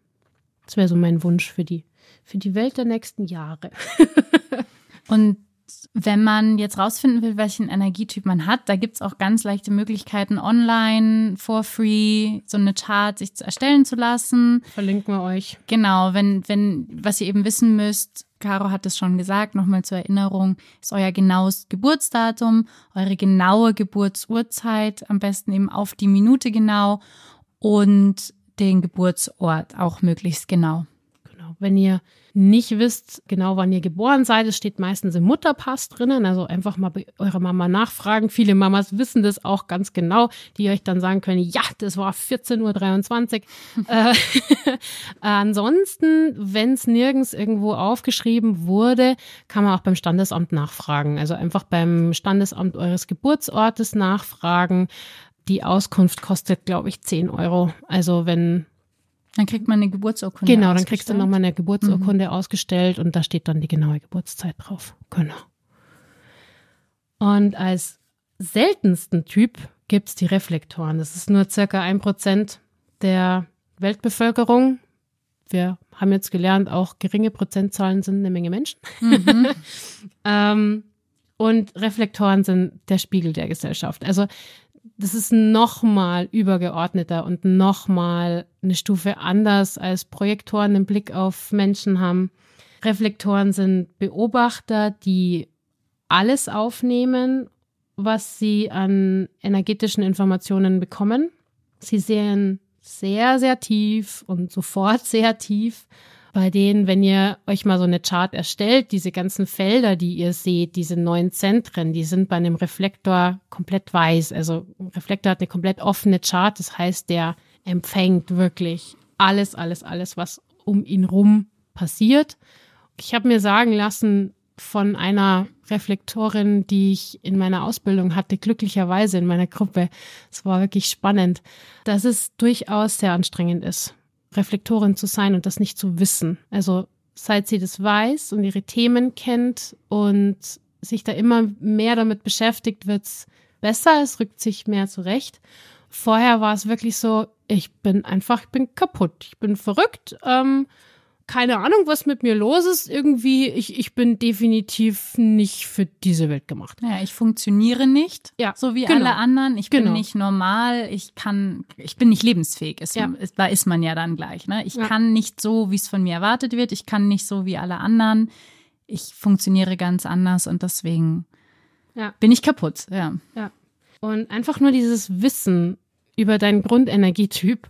Das wäre so mein Wunsch für die, für die Welt der nächsten Jahre. (laughs) und wenn man jetzt rausfinden will, welchen Energietyp man hat, da gibt's auch ganz leichte Möglichkeiten, online, for free, so eine Chart sich erstellen zu lassen. Verlinken wir euch. Genau, wenn, wenn, was ihr eben wissen müsst, Caro hat es schon gesagt, nochmal zur Erinnerung, ist euer genaues Geburtsdatum, eure genaue Geburtsurzeit, am besten eben auf die Minute genau und den Geburtsort auch möglichst genau. Wenn ihr nicht wisst, genau wann ihr geboren seid, es steht meistens im Mutterpass drinnen. Also einfach mal bei eurer Mama nachfragen. Viele Mamas wissen das auch ganz genau, die euch dann sagen können, ja, das war 14.23 Uhr. (laughs) äh, (laughs) ansonsten, wenn es nirgends irgendwo aufgeschrieben wurde, kann man auch beim Standesamt nachfragen. Also einfach beim Standesamt eures Geburtsortes nachfragen. Die Auskunft kostet, glaube ich, 10 Euro. Also wenn dann kriegt man eine Geburtsurkunde. Genau, dann kriegst du nochmal eine Geburtsurkunde mhm. ausgestellt und da steht dann die genaue Geburtszeit drauf. Genau. Und als seltensten Typ gibt's die Reflektoren. Das ist nur circa ein Prozent der Weltbevölkerung. Wir haben jetzt gelernt, auch geringe Prozentzahlen sind eine Menge Menschen. Mhm. (laughs) ähm, und Reflektoren sind der Spiegel der Gesellschaft. Also das ist nochmal übergeordneter und nochmal eine Stufe anders als Projektoren einen Blick auf Menschen haben. Reflektoren sind Beobachter, die alles aufnehmen, was sie an energetischen Informationen bekommen. Sie sehen sehr, sehr tief und sofort (laughs) sehr tief bei denen, wenn ihr euch mal so eine Chart erstellt, diese ganzen Felder, die ihr seht, diese neuen Zentren, die sind bei einem Reflektor komplett weiß. Also ein Reflektor hat eine komplett offene Chart, das heißt, der empfängt wirklich alles, alles, alles, was um ihn rum passiert. Ich habe mir sagen lassen von einer Reflektorin, die ich in meiner Ausbildung hatte, glücklicherweise in meiner Gruppe, es war wirklich spannend, dass es durchaus sehr anstrengend ist Reflektorin zu sein und das nicht zu wissen. Also seit sie das weiß und ihre Themen kennt und sich da immer mehr damit beschäftigt, wird's besser, es rückt sich mehr zurecht. Vorher war es wirklich so, ich bin einfach, ich bin kaputt, ich bin verrückt, ähm, keine Ahnung, was mit mir los ist. Irgendwie, ich, ich bin definitiv nicht für diese Welt gemacht. Ja, ich funktioniere nicht, ja, so wie genau. alle anderen. Ich bin genau. nicht normal, ich kann, ich bin nicht lebensfähig. Ist, ja. ist, da ist man ja dann gleich. Ne? Ich ja. kann nicht so, wie es von mir erwartet wird. Ich kann nicht so wie alle anderen. Ich funktioniere ganz anders und deswegen ja. bin ich kaputt. Ja. ja. Und einfach nur dieses Wissen über deinen Grundenergietyp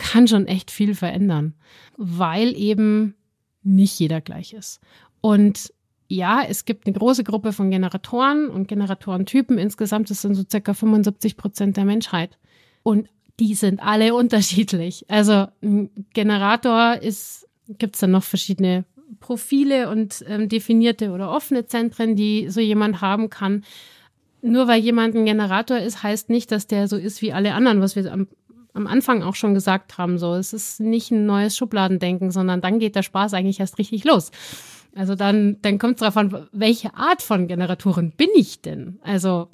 kann schon echt viel verändern, weil eben nicht jeder gleich ist. Und ja, es gibt eine große Gruppe von Generatoren und Generatorentypen. Insgesamt das sind so circa 75 Prozent der Menschheit. Und die sind alle (laughs) unterschiedlich. Also ein Generator ist, gibt es dann noch verschiedene Profile und ähm, definierte oder offene Zentren, die so jemand haben kann. Nur weil jemand ein Generator ist, heißt nicht, dass der so ist wie alle anderen, was wir am am Anfang auch schon gesagt haben, so, es ist nicht ein neues Schubladendenken, sondern dann geht der Spaß eigentlich erst richtig los. Also dann, dann kommt es darauf an, welche Art von Generatoren bin ich denn? Also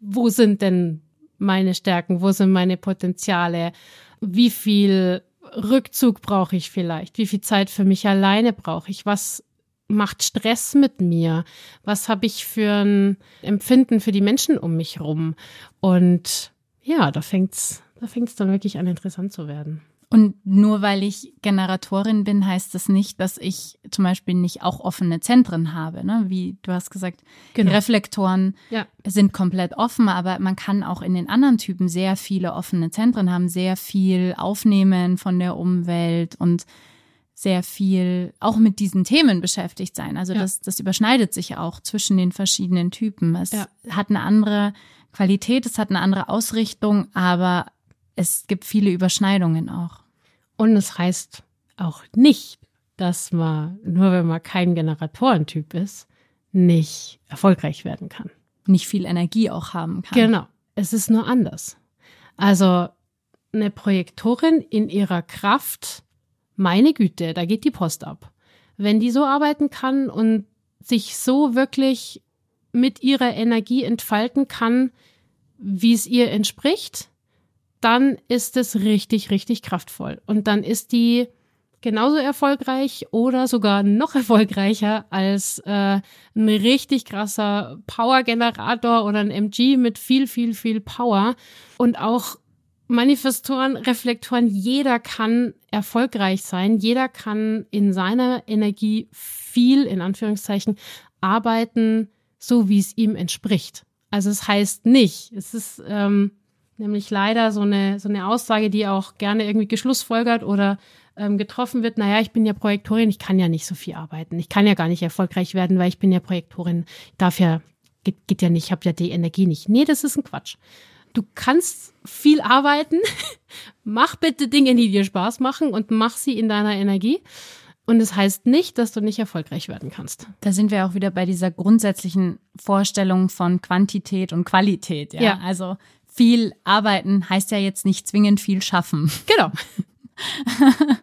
wo sind denn meine Stärken? Wo sind meine Potenziale? Wie viel Rückzug brauche ich vielleicht? Wie viel Zeit für mich alleine brauche ich? Was macht Stress mit mir? Was habe ich für ein Empfinden für die Menschen um mich rum? Und ja, da fängt's da fängt es dann wirklich an, interessant zu werden. Und nur weil ich Generatorin bin, heißt das nicht, dass ich zum Beispiel nicht auch offene Zentren habe. Ne? Wie du hast gesagt, genau. Reflektoren ja. sind komplett offen, aber man kann auch in den anderen Typen sehr viele offene Zentren haben, sehr viel aufnehmen von der Umwelt und sehr viel auch mit diesen Themen beschäftigt sein. Also ja. das, das überschneidet sich auch zwischen den verschiedenen Typen. Es ja. hat eine andere Qualität, es hat eine andere Ausrichtung, aber es gibt viele Überschneidungen auch. Und es heißt auch nicht, dass man, nur wenn man kein Generatorentyp ist, nicht erfolgreich werden kann. Nicht viel Energie auch haben kann. Genau. Es ist nur anders. Also eine Projektorin in ihrer Kraft meine Güte, da geht die Post ab. Wenn die so arbeiten kann und sich so wirklich mit ihrer Energie entfalten kann, wie es ihr entspricht, dann ist es richtig, richtig kraftvoll. Und dann ist die genauso erfolgreich oder sogar noch (laughs) erfolgreicher als äh, ein richtig krasser Power-Generator oder ein MG mit viel, viel, viel Power. Und auch Manifestoren, Reflektoren, jeder kann erfolgreich sein, jeder kann in seiner Energie viel, in Anführungszeichen, arbeiten, so wie es ihm entspricht. Also es heißt nicht, es ist ähm, nämlich leider so eine, so eine Aussage, die auch gerne irgendwie geschlussfolgert oder ähm, getroffen wird, naja, ich bin ja Projektorin, ich kann ja nicht so viel arbeiten, ich kann ja gar nicht erfolgreich werden, weil ich bin ja Projektorin, darf ja, geht, geht ja nicht, ich habe ja die Energie nicht. Nee, das ist ein Quatsch du kannst viel arbeiten. (laughs) mach bitte Dinge, die dir Spaß machen und mach sie in deiner Energie. Und es das heißt nicht, dass du nicht erfolgreich werden kannst. Da sind wir auch wieder bei dieser grundsätzlichen Vorstellung von Quantität und Qualität. Ja, ja. also viel arbeiten heißt ja jetzt nicht zwingend viel schaffen. Genau. (laughs)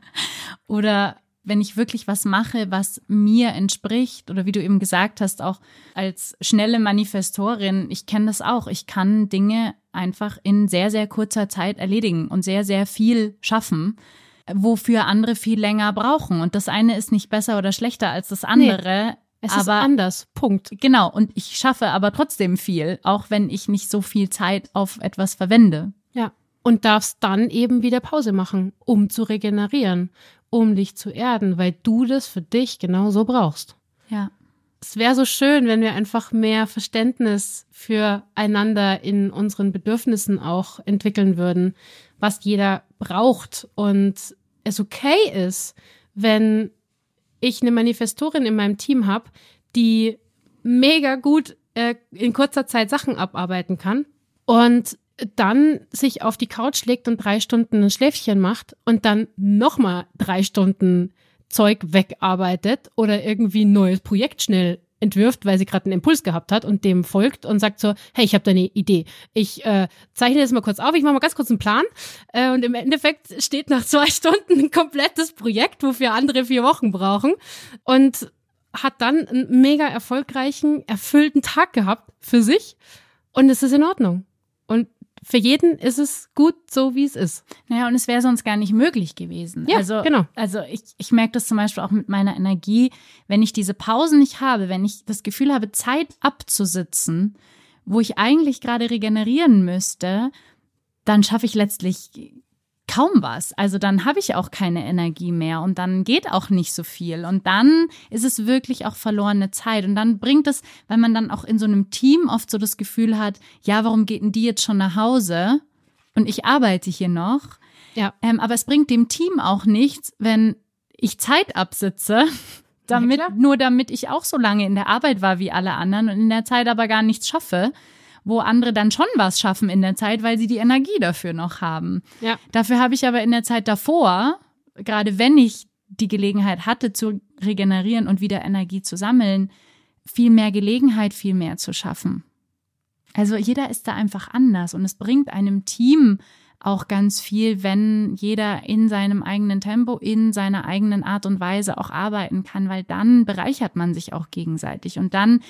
Oder wenn ich wirklich was mache, was mir entspricht oder wie du eben gesagt hast, auch als schnelle Manifestorin, ich kenne das auch, ich kann Dinge einfach in sehr, sehr kurzer Zeit erledigen und sehr, sehr viel schaffen, wofür andere viel länger brauchen. Und das eine ist nicht besser oder schlechter als das andere. Nee. Es aber, ist anders. Punkt. Genau. Und ich schaffe aber trotzdem viel, auch wenn ich nicht so viel Zeit auf etwas verwende. Ja. Und darfst dann eben wieder Pause machen, um zu regenerieren um dich zu erden, weil du das für dich genau so brauchst. Ja. Es wäre so schön, wenn wir einfach mehr Verständnis füreinander in unseren Bedürfnissen auch entwickeln würden, was jeder braucht und es okay ist, wenn ich eine Manifestorin in meinem Team habe, die mega gut äh, in kurzer Zeit Sachen abarbeiten kann und dann sich auf die Couch legt und drei Stunden ein Schläfchen macht und dann nochmal drei Stunden Zeug wegarbeitet oder irgendwie ein neues Projekt schnell entwirft, weil sie gerade einen Impuls gehabt hat und dem folgt und sagt so, hey, ich habe da eine Idee. Ich äh, zeichne das mal kurz auf, ich mache mal ganz kurz einen Plan äh, und im Endeffekt steht nach zwei (laughs) Stunden ein komplettes Projekt, wofür andere vier Wochen brauchen und hat dann einen mega erfolgreichen, erfüllten Tag gehabt für sich und es ist in Ordnung. Für jeden ist es gut, so wie es ist. Naja, und es wäre sonst gar nicht möglich gewesen. Ja, also, genau. Also ich, ich merke das zum Beispiel auch mit meiner Energie, wenn ich diese Pausen nicht habe, wenn ich das Gefühl habe, Zeit abzusitzen, wo ich eigentlich gerade regenerieren müsste, dann schaffe ich letztlich kaum was. Also dann habe ich auch keine Energie mehr und dann geht auch nicht so viel. Und dann ist es wirklich auch verlorene Zeit. Und dann bringt es, weil man dann auch in so einem Team oft so das Gefühl hat, ja, warum geht denn die jetzt schon nach Hause? Und ich arbeite hier noch. Ja. Ähm, aber es bringt dem Team auch nichts, wenn ich Zeit absitze, (laughs) damit, ja, nur damit ich auch so lange in der Arbeit war wie alle anderen und in der Zeit aber gar nichts schaffe wo andere dann schon was schaffen in der Zeit, weil sie die Energie dafür noch haben. Ja. Dafür habe ich aber in der Zeit davor, gerade wenn ich die Gelegenheit hatte zu regenerieren und wieder Energie zu sammeln, viel mehr Gelegenheit, viel mehr zu schaffen. Also jeder ist da einfach anders und es bringt einem Team auch ganz viel, wenn jeder in seinem eigenen Tempo, in seiner eigenen Art und Weise auch arbeiten kann, weil dann bereichert man sich auch gegenseitig und dann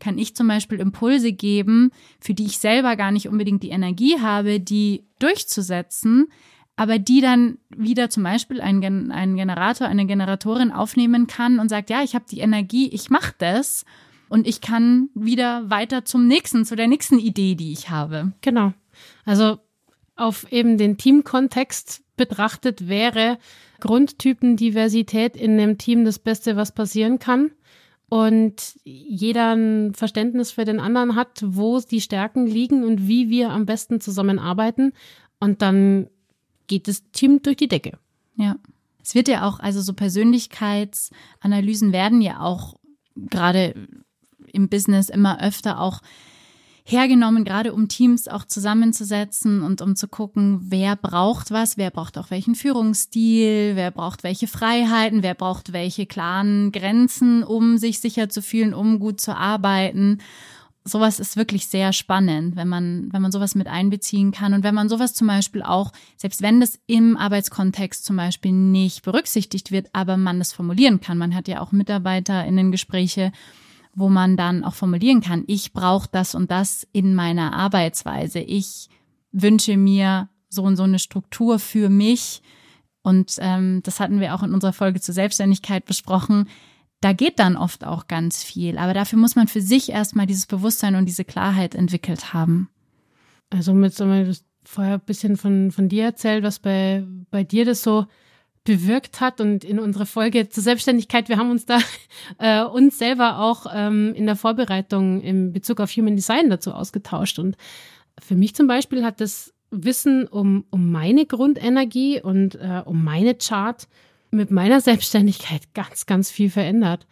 kann ich zum Beispiel Impulse geben, für die ich selber gar nicht unbedingt die Energie habe, die durchzusetzen, aber die dann wieder zum Beispiel ein, ein Generator, eine Generatorin aufnehmen kann und sagt, ja, ich habe die Energie, ich mache das und ich kann wieder weiter zum nächsten, zu der nächsten Idee, die ich habe. Genau. Also auf eben den Teamkontext betrachtet wäre Grundtypendiversität in einem Team das Beste, was passieren kann. Und jeder ein Verständnis für den anderen hat, wo die Stärken liegen und wie wir am besten zusammenarbeiten. Und dann geht das Team durch die Decke. Ja. Es wird ja auch, also so Persönlichkeitsanalysen werden ja auch gerade im Business immer öfter auch hergenommen, gerade um Teams auch zusammenzusetzen und um zu gucken, wer braucht was, wer braucht auch welchen Führungsstil, wer braucht welche Freiheiten, wer braucht welche klaren Grenzen, um sich sicher zu fühlen, um gut zu arbeiten. Sowas ist wirklich sehr spannend, wenn man, wenn man sowas mit einbeziehen kann und wenn man sowas zum Beispiel auch, selbst wenn das im Arbeitskontext zum Beispiel nicht berücksichtigt wird, aber man das formulieren kann. Man hat ja auch Mitarbeiter in den Gespräche, wo man dann auch formulieren kann, ich brauche das und das in meiner Arbeitsweise. Ich wünsche mir so und so eine Struktur für mich. Und ähm, das hatten wir auch in unserer Folge zur Selbstständigkeit besprochen. Da geht dann oft auch ganz viel. Aber dafür muss man für sich erstmal dieses Bewusstsein und diese Klarheit entwickelt haben. Also mit so mal vorher ein bisschen von, von dir erzählt, was bei, bei dir das so bewirkt hat und in unserer Folge zur Selbstständigkeit, wir haben uns da (laughs) äh, uns selber auch ähm, in der Vorbereitung im Bezug auf Human Design dazu ausgetauscht und für mich zum Beispiel hat das Wissen um, um meine Grundenergie und äh, um meine Chart mit meiner (laughs) Selbstständigkeit ganz, ganz viel verändert.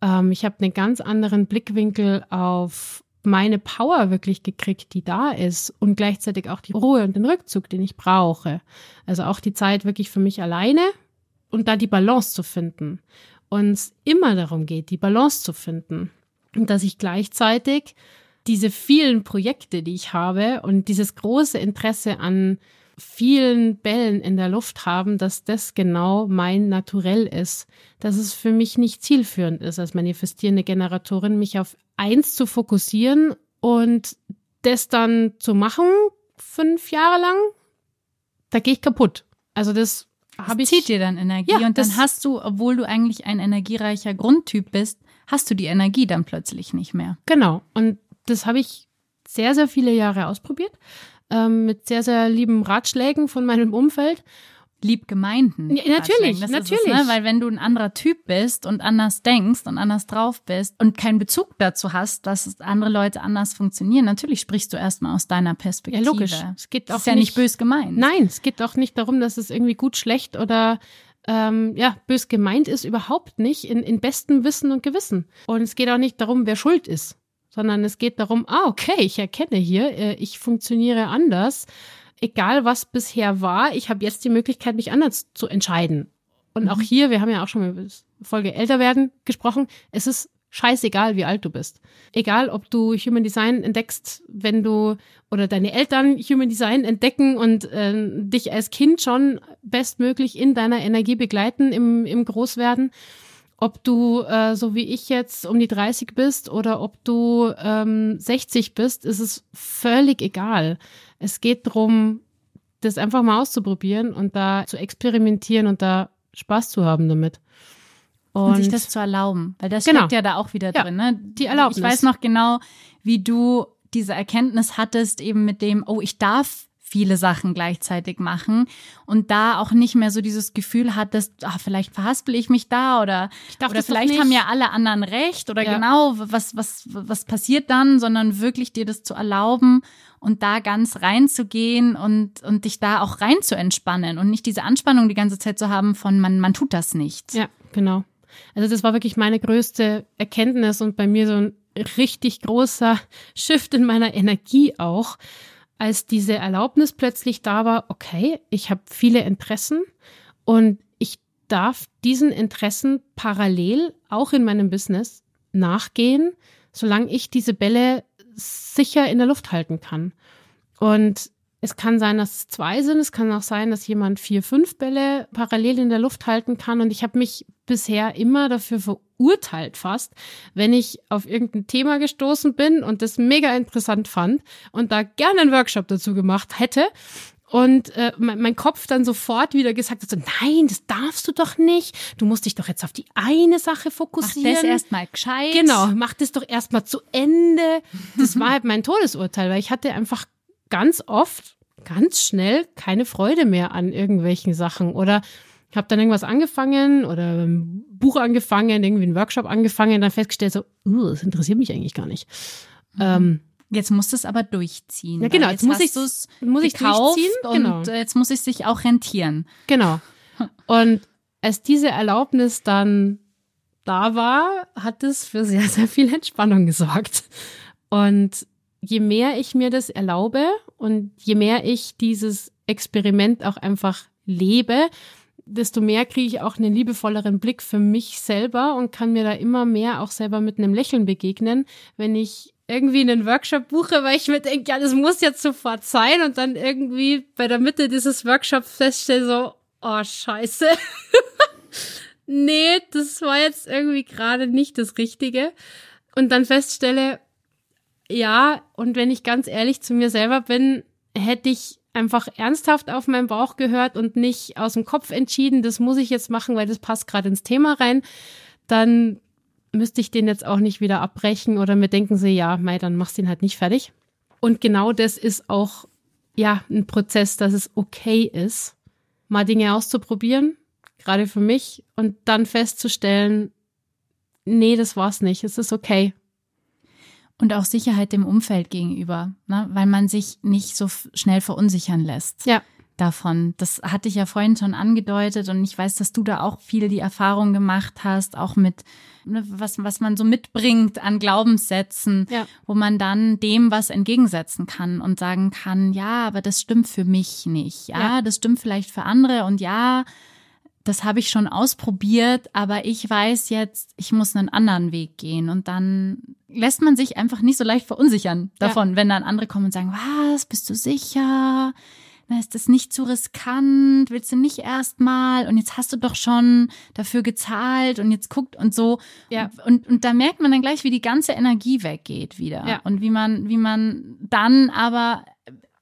Ähm, ich habe einen ganz anderen Blickwinkel auf meine Power wirklich gekriegt, die da ist und gleichzeitig auch die Ruhe und den Rückzug, den ich brauche. Also auch die Zeit wirklich für mich alleine und da die Balance zu finden. Und immer darum geht, die Balance zu finden. Und dass ich gleichzeitig diese vielen Projekte, die ich habe und dieses große Interesse an vielen Bällen in der Luft haben, dass das genau mein Naturell ist. Dass es für mich nicht zielführend ist, als manifestierende Generatorin, mich auf eins zu fokussieren und das dann zu machen, fünf Jahre lang, da gehe ich kaputt. Also das habe ich. Zieht dir dann Energie ja, und dann hast du, obwohl du eigentlich ein energiereicher Grundtyp bist, hast du die Energie dann plötzlich nicht mehr. Genau. Und das habe ich sehr, sehr viele Jahre ausprobiert ähm, mit sehr, sehr lieben Ratschlägen von meinem Umfeld. Lieb gemeinten. Ja, natürlich, natürlich. Es, ne? Weil wenn du ein anderer Typ bist und anders denkst und anders drauf bist und keinen Bezug dazu hast, dass andere Leute anders funktionieren, natürlich sprichst du erstmal aus deiner Perspektive. Ja, logisch. Es geht auch ist ja nicht, bös gemeint. Nein, es geht auch nicht darum, dass es irgendwie gut, schlecht oder ähm, ja, bös gemeint ist, überhaupt nicht, in, in bestem Wissen und Gewissen. Und es geht auch nicht darum, wer schuld ist sondern es geht darum, ah, okay, ich erkenne hier, äh, ich funktioniere anders. Egal was bisher war, ich habe jetzt die Möglichkeit, mich anders zu entscheiden. Und mhm. auch hier, wir haben ja auch schon über Folge älter werden gesprochen, es ist scheißegal, wie alt du bist. Egal, ob du Human Design entdeckst, wenn du oder deine Eltern Human Design entdecken und äh, dich als Kind schon bestmöglich in deiner Energie begleiten im, im Großwerden ob du äh, so wie ich jetzt um die 30 bist oder ob du ähm, 60 bist, ist es völlig egal. Es geht darum, das einfach mal auszuprobieren und da zu experimentieren und da Spaß zu haben damit. Und, und sich das zu erlauben, weil das genau. steckt ja da auch wieder ja, drin. Ne? Die Erlaubnis. Ich weiß noch genau, wie du diese Erkenntnis hattest, eben mit dem, oh, ich darf viele Sachen gleichzeitig machen und da auch nicht mehr so dieses Gefühl hattest, ach, vielleicht verhaspel ich mich da oder, oder vielleicht haben ja alle anderen recht oder ja. genau, was, was, was passiert dann, sondern wirklich dir das zu erlauben und da ganz reinzugehen und, und dich da auch rein zu entspannen und nicht diese Anspannung die ganze Zeit zu haben von man, man tut das nicht. Ja, genau. Also das war wirklich meine größte Erkenntnis und bei mir so ein richtig großer (laughs) Shift in meiner Energie auch, als diese Erlaubnis plötzlich da war, okay, ich habe viele Interessen und ich darf diesen Interessen parallel auch in meinem Business nachgehen, solange ich diese Bälle sicher in der Luft halten kann. Und es kann sein, dass es zwei sind. Es kann auch sein, dass jemand vier, fünf Bälle parallel in der Luft halten kann. Und ich habe mich bisher immer dafür verurteilt fast, wenn ich auf irgendein Thema gestoßen bin und das mega interessant fand und da gerne einen Workshop dazu gemacht hätte. Und äh, mein, mein Kopf dann sofort wieder gesagt hat, so, nein, das darfst du doch nicht. Du musst dich doch jetzt auf die eine Sache fokussieren. Mach das erstmal gescheit. Genau, mach das doch erstmal zu Ende. Das war halt mein Todesurteil, weil ich hatte einfach ganz oft ganz schnell keine Freude mehr an irgendwelchen Sachen oder habe dann irgendwas angefangen oder ein Buch angefangen, irgendwie einen Workshop angefangen, dann festgestellt so, uh, das interessiert mich eigentlich gar nicht. Mhm. Ähm, Jetzt musst du es aber durchziehen. Ja, genau. Jetzt, muss ich es muss ich durchziehen. Genau. Und jetzt muss ich sich auch rentieren. Genau. Und als diese Erlaubnis dann da war, hat es für sehr, sehr viel Entspannung gesorgt. Und je mehr ich mir das erlaube und je mehr ich dieses Experiment auch einfach lebe, desto mehr kriege ich auch einen liebevolleren Blick für mich selber und kann mir da immer mehr auch selber mit einem Lächeln begegnen, wenn ich irgendwie einen Workshop buche, weil ich mir denke, ja, das muss jetzt sofort sein und dann irgendwie bei der Mitte dieses Workshops feststelle so, oh, scheiße. (laughs) nee, das war jetzt irgendwie gerade nicht das Richtige. Und dann feststelle, ja, und wenn ich ganz ehrlich zu mir selber bin, hätte ich einfach ernsthaft auf meinen Bauch gehört und nicht aus dem Kopf entschieden, das muss ich jetzt machen, weil das passt gerade ins Thema rein, dann müsste ich den jetzt auch nicht wieder abbrechen oder mir denken sie, ja, mei, dann machst du ihn halt nicht fertig. Und genau das ist auch, ja, ein Prozess, dass es okay ist, mal Dinge auszuprobieren, gerade für mich, und dann festzustellen, nee, das war's nicht, es ist okay. Und auch Sicherheit dem Umfeld gegenüber, ne? weil man sich nicht so schnell verunsichern lässt. Ja. Davon. Das hatte ich ja vorhin schon angedeutet und ich weiß, dass du da auch viel die Erfahrung gemacht hast, auch mit, ne, was, was man so mitbringt an Glaubenssätzen, ja. wo man dann dem was entgegensetzen kann und sagen kann, ja, aber das stimmt für mich nicht. Ja, ja. das stimmt vielleicht für andere und ja, das habe ich schon ausprobiert, aber ich weiß jetzt, ich muss einen anderen Weg gehen. Und dann lässt man sich einfach nicht so leicht verunsichern davon, ja. wenn dann andere kommen und sagen, was, bist du sicher? Na, ist das nicht zu riskant? Willst du nicht erstmal? Und jetzt hast du doch schon dafür gezahlt und jetzt guckt und so. Ja. Und, und da merkt man dann gleich, wie die ganze Energie weggeht wieder. Ja. Und wie man, wie man dann aber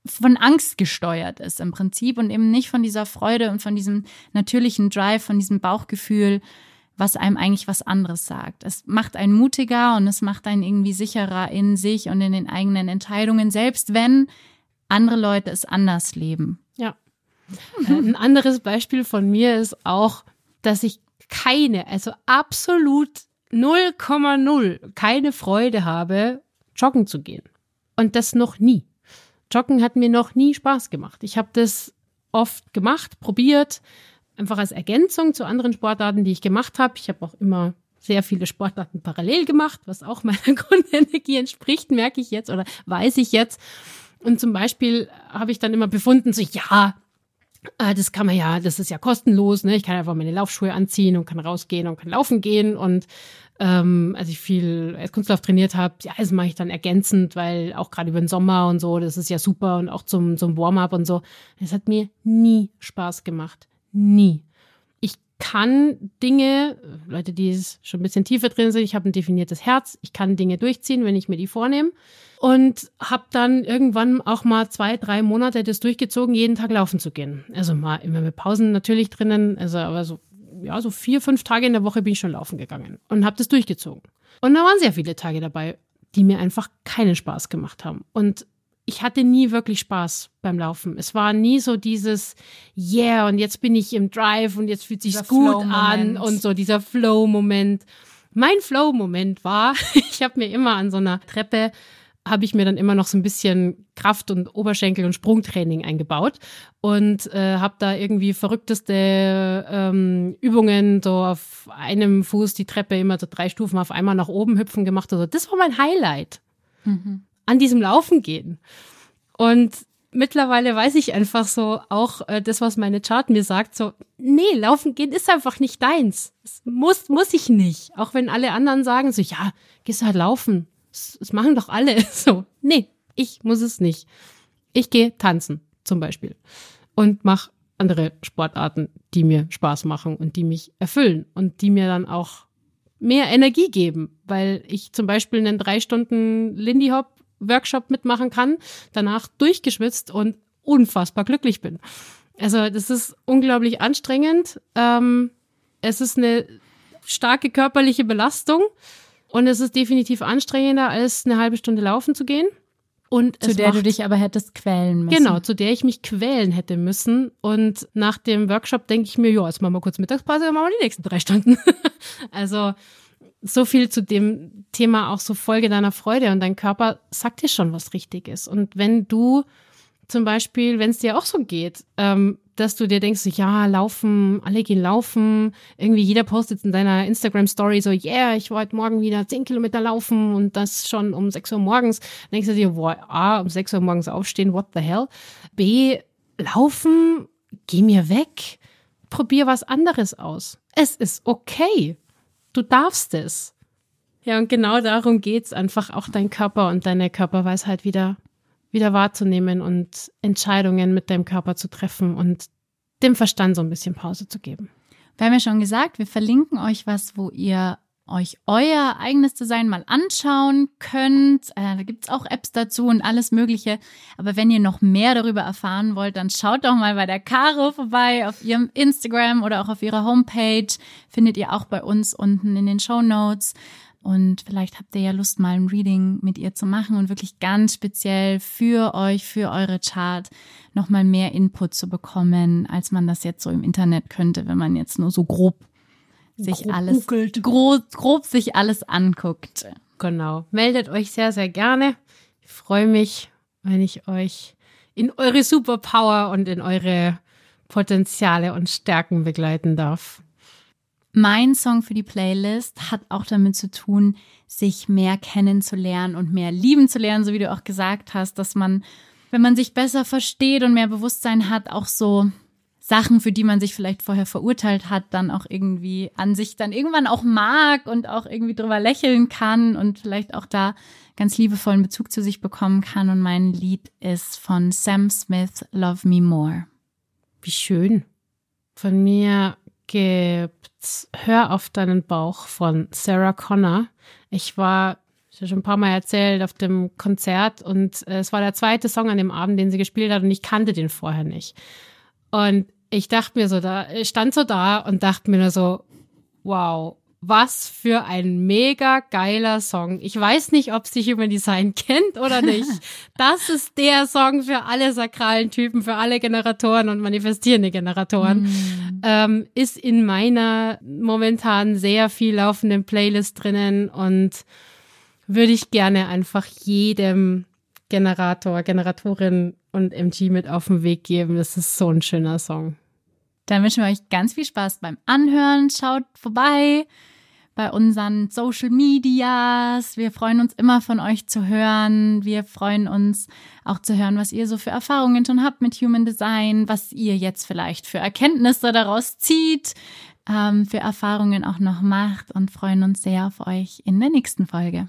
von Angst gesteuert ist im Prinzip und eben nicht von dieser Freude und von diesem natürlichen Drive, von diesem Bauchgefühl, was einem eigentlich was anderes sagt. Es macht einen mutiger und es macht einen irgendwie sicherer in sich und in den eigenen Entscheidungen, selbst wenn andere Leute es anders leben. Ja. Äh, ein anderes Beispiel von mir ist auch, dass ich keine, also absolut 0,0 keine Freude habe, joggen zu gehen. Und das noch nie. Joggen hat mir noch nie Spaß gemacht. Ich habe das oft gemacht, probiert, einfach als Ergänzung zu anderen Sportarten, die ich gemacht habe. Ich habe auch immer sehr viele Sportarten parallel gemacht, was auch (laughs) meiner Grundenergie entspricht, merke ich jetzt oder weiß ich jetzt. Und zum Beispiel habe ich dann immer befunden, so ja, äh, das kann man ja, das ist ja kostenlos, ne? Ich kann einfach meine Laufschuhe anziehen und kann rausgehen und kann laufen gehen und ähm, als ich viel als Kunstlauf trainiert habe, ja, das mache ich dann ergänzend, weil auch gerade über den Sommer und so, das ist ja super und auch zum, zum Warm-up und so. Das hat mir nie Spaß gemacht. Nie. Ich kann Dinge, Leute, die schon ein bisschen tiefer drin sind, ich habe ein definiertes Herz, ich kann Dinge durchziehen, wenn ich mir die vornehme. Und habe dann irgendwann auch mal zwei, drei Monate das durchgezogen, jeden Tag laufen zu gehen. Also mal immer mit Pausen natürlich drinnen, also aber so ja, so vier, fünf Tage in der Woche bin ich schon laufen gegangen und habe das durchgezogen. Und da waren sehr viele Tage dabei, die mir einfach keinen Spaß gemacht haben. Und ich hatte nie wirklich Spaß beim Laufen. Es war nie so dieses Yeah und jetzt bin ich im Drive und jetzt fühlt sich's gut an und so dieser Flow-Moment. Mein Flow-Moment war, (laughs) ich habe mir immer an so einer Treppe habe ich mir dann immer noch so ein bisschen Kraft- und Oberschenkel- und Sprungtraining eingebaut und äh, habe da irgendwie verrückteste ähm, Übungen, so auf einem Fuß die Treppe immer so drei Stufen auf einmal nach oben hüpfen gemacht. Also das war mein Highlight mhm. an diesem Laufen gehen. Und mittlerweile weiß ich einfach so auch äh, das, was meine Chart mir sagt, so, nee, laufen gehen ist einfach nicht deins. Das muss, muss ich nicht. Auch wenn alle anderen sagen so, ja, gehst halt laufen. Das machen doch alle (laughs) so. Nee, ich muss es nicht. Ich gehe tanzen zum Beispiel und mache andere Sportarten, die mir Spaß machen und die mich erfüllen und die mir dann auch mehr Energie geben, weil ich zum Beispiel einen drei Stunden Lindy Hop Workshop mitmachen kann, danach durchgeschwitzt und unfassbar glücklich bin. Also das ist unglaublich anstrengend. Ähm, es ist eine starke körperliche Belastung und es ist definitiv anstrengender, als eine halbe Stunde laufen zu gehen. Und zu der macht, du dich aber hättest quälen müssen. Genau, zu der ich mich quälen hätte müssen. Und nach dem Workshop denke ich mir, ja, jetzt machen wir kurz Mittagspause, dann machen wir die nächsten drei Stunden. (laughs) also so viel zu dem Thema auch so Folge deiner Freude und dein Körper sagt dir schon, was richtig ist. Und wenn du zum Beispiel, wenn es dir auch so geht, ähm, dass du dir denkst, ja, laufen, alle gehen laufen, irgendwie jeder postet in deiner Instagram-Story so, yeah, ich wollte morgen wieder zehn Kilometer laufen und das schon um sechs Uhr morgens. Dann denkst du dir, boah, A, um sechs Uhr morgens aufstehen, what the hell? B, laufen, geh mir weg, probier was anderes aus. Es ist okay. Du darfst es. Ja, und genau darum geht's einfach auch dein Körper und deine Körperweisheit wieder wieder wahrzunehmen und Entscheidungen mit deinem Körper zu treffen und dem Verstand so ein bisschen Pause zu geben. Wir haben ja schon gesagt, wir verlinken euch was, wo ihr euch euer eigenes Design mal anschauen könnt. Äh, da gibt's auch Apps dazu und alles Mögliche. Aber wenn ihr noch mehr darüber erfahren wollt, dann schaut doch mal bei der Caro vorbei auf ihrem Instagram oder auch auf ihrer Homepage. Findet ihr auch bei uns unten in den Show Notes. Und vielleicht habt ihr ja Lust, mal ein Reading mit ihr zu machen und wirklich ganz speziell für euch, für eure Chart nochmal mehr Input zu bekommen, als man das jetzt so im Internet könnte, wenn man jetzt nur so grob sich grob alles, grob, grob sich alles anguckt. Genau. Meldet euch sehr, sehr gerne. Ich freue mich, wenn ich euch in eure Superpower und in eure Potenziale und Stärken begleiten darf. Mein Song für die Playlist hat auch damit zu tun, sich mehr kennenzulernen und mehr lieben zu lernen, so wie du auch gesagt hast, dass man, wenn man sich besser versteht und mehr Bewusstsein hat, auch so Sachen, für die man sich vielleicht vorher verurteilt hat, dann auch irgendwie an sich dann irgendwann auch mag und auch irgendwie drüber lächeln kann und vielleicht auch da ganz liebevollen Bezug zu sich bekommen kann. Und mein Lied ist von Sam Smith, Love Me More. Wie schön. Von mir gibt's Hör auf deinen Bauch von Sarah Connor. Ich war, ich schon ein paar Mal erzählt, auf dem Konzert und es war der zweite Song an dem Abend, den sie gespielt hat und ich kannte den vorher nicht. Und ich dachte mir so da, ich stand so da und dachte mir nur so, wow, was für ein mega geiler Song. Ich weiß nicht, ob sich Human Design (laughs) kennt oder nicht. Das ist der Song für alle sakralen Typen, für alle Generatoren und manifestierende Generatoren. Mm. Ähm, ist in meiner momentan sehr viel laufenden Playlist drinnen und würde ich gerne einfach jedem Generator, Generatorin und MG mit auf den Weg geben. Das ist so ein schöner Song. Dann wünschen wir euch ganz viel Spaß beim Anhören. Schaut vorbei bei unseren Social Medias. Wir freuen uns immer von euch zu hören. Wir freuen uns auch zu hören, was ihr so für Erfahrungen schon habt mit Human Design, was ihr jetzt vielleicht für Erkenntnisse daraus zieht, ähm, für Erfahrungen auch noch macht und freuen uns sehr auf euch in der nächsten Folge.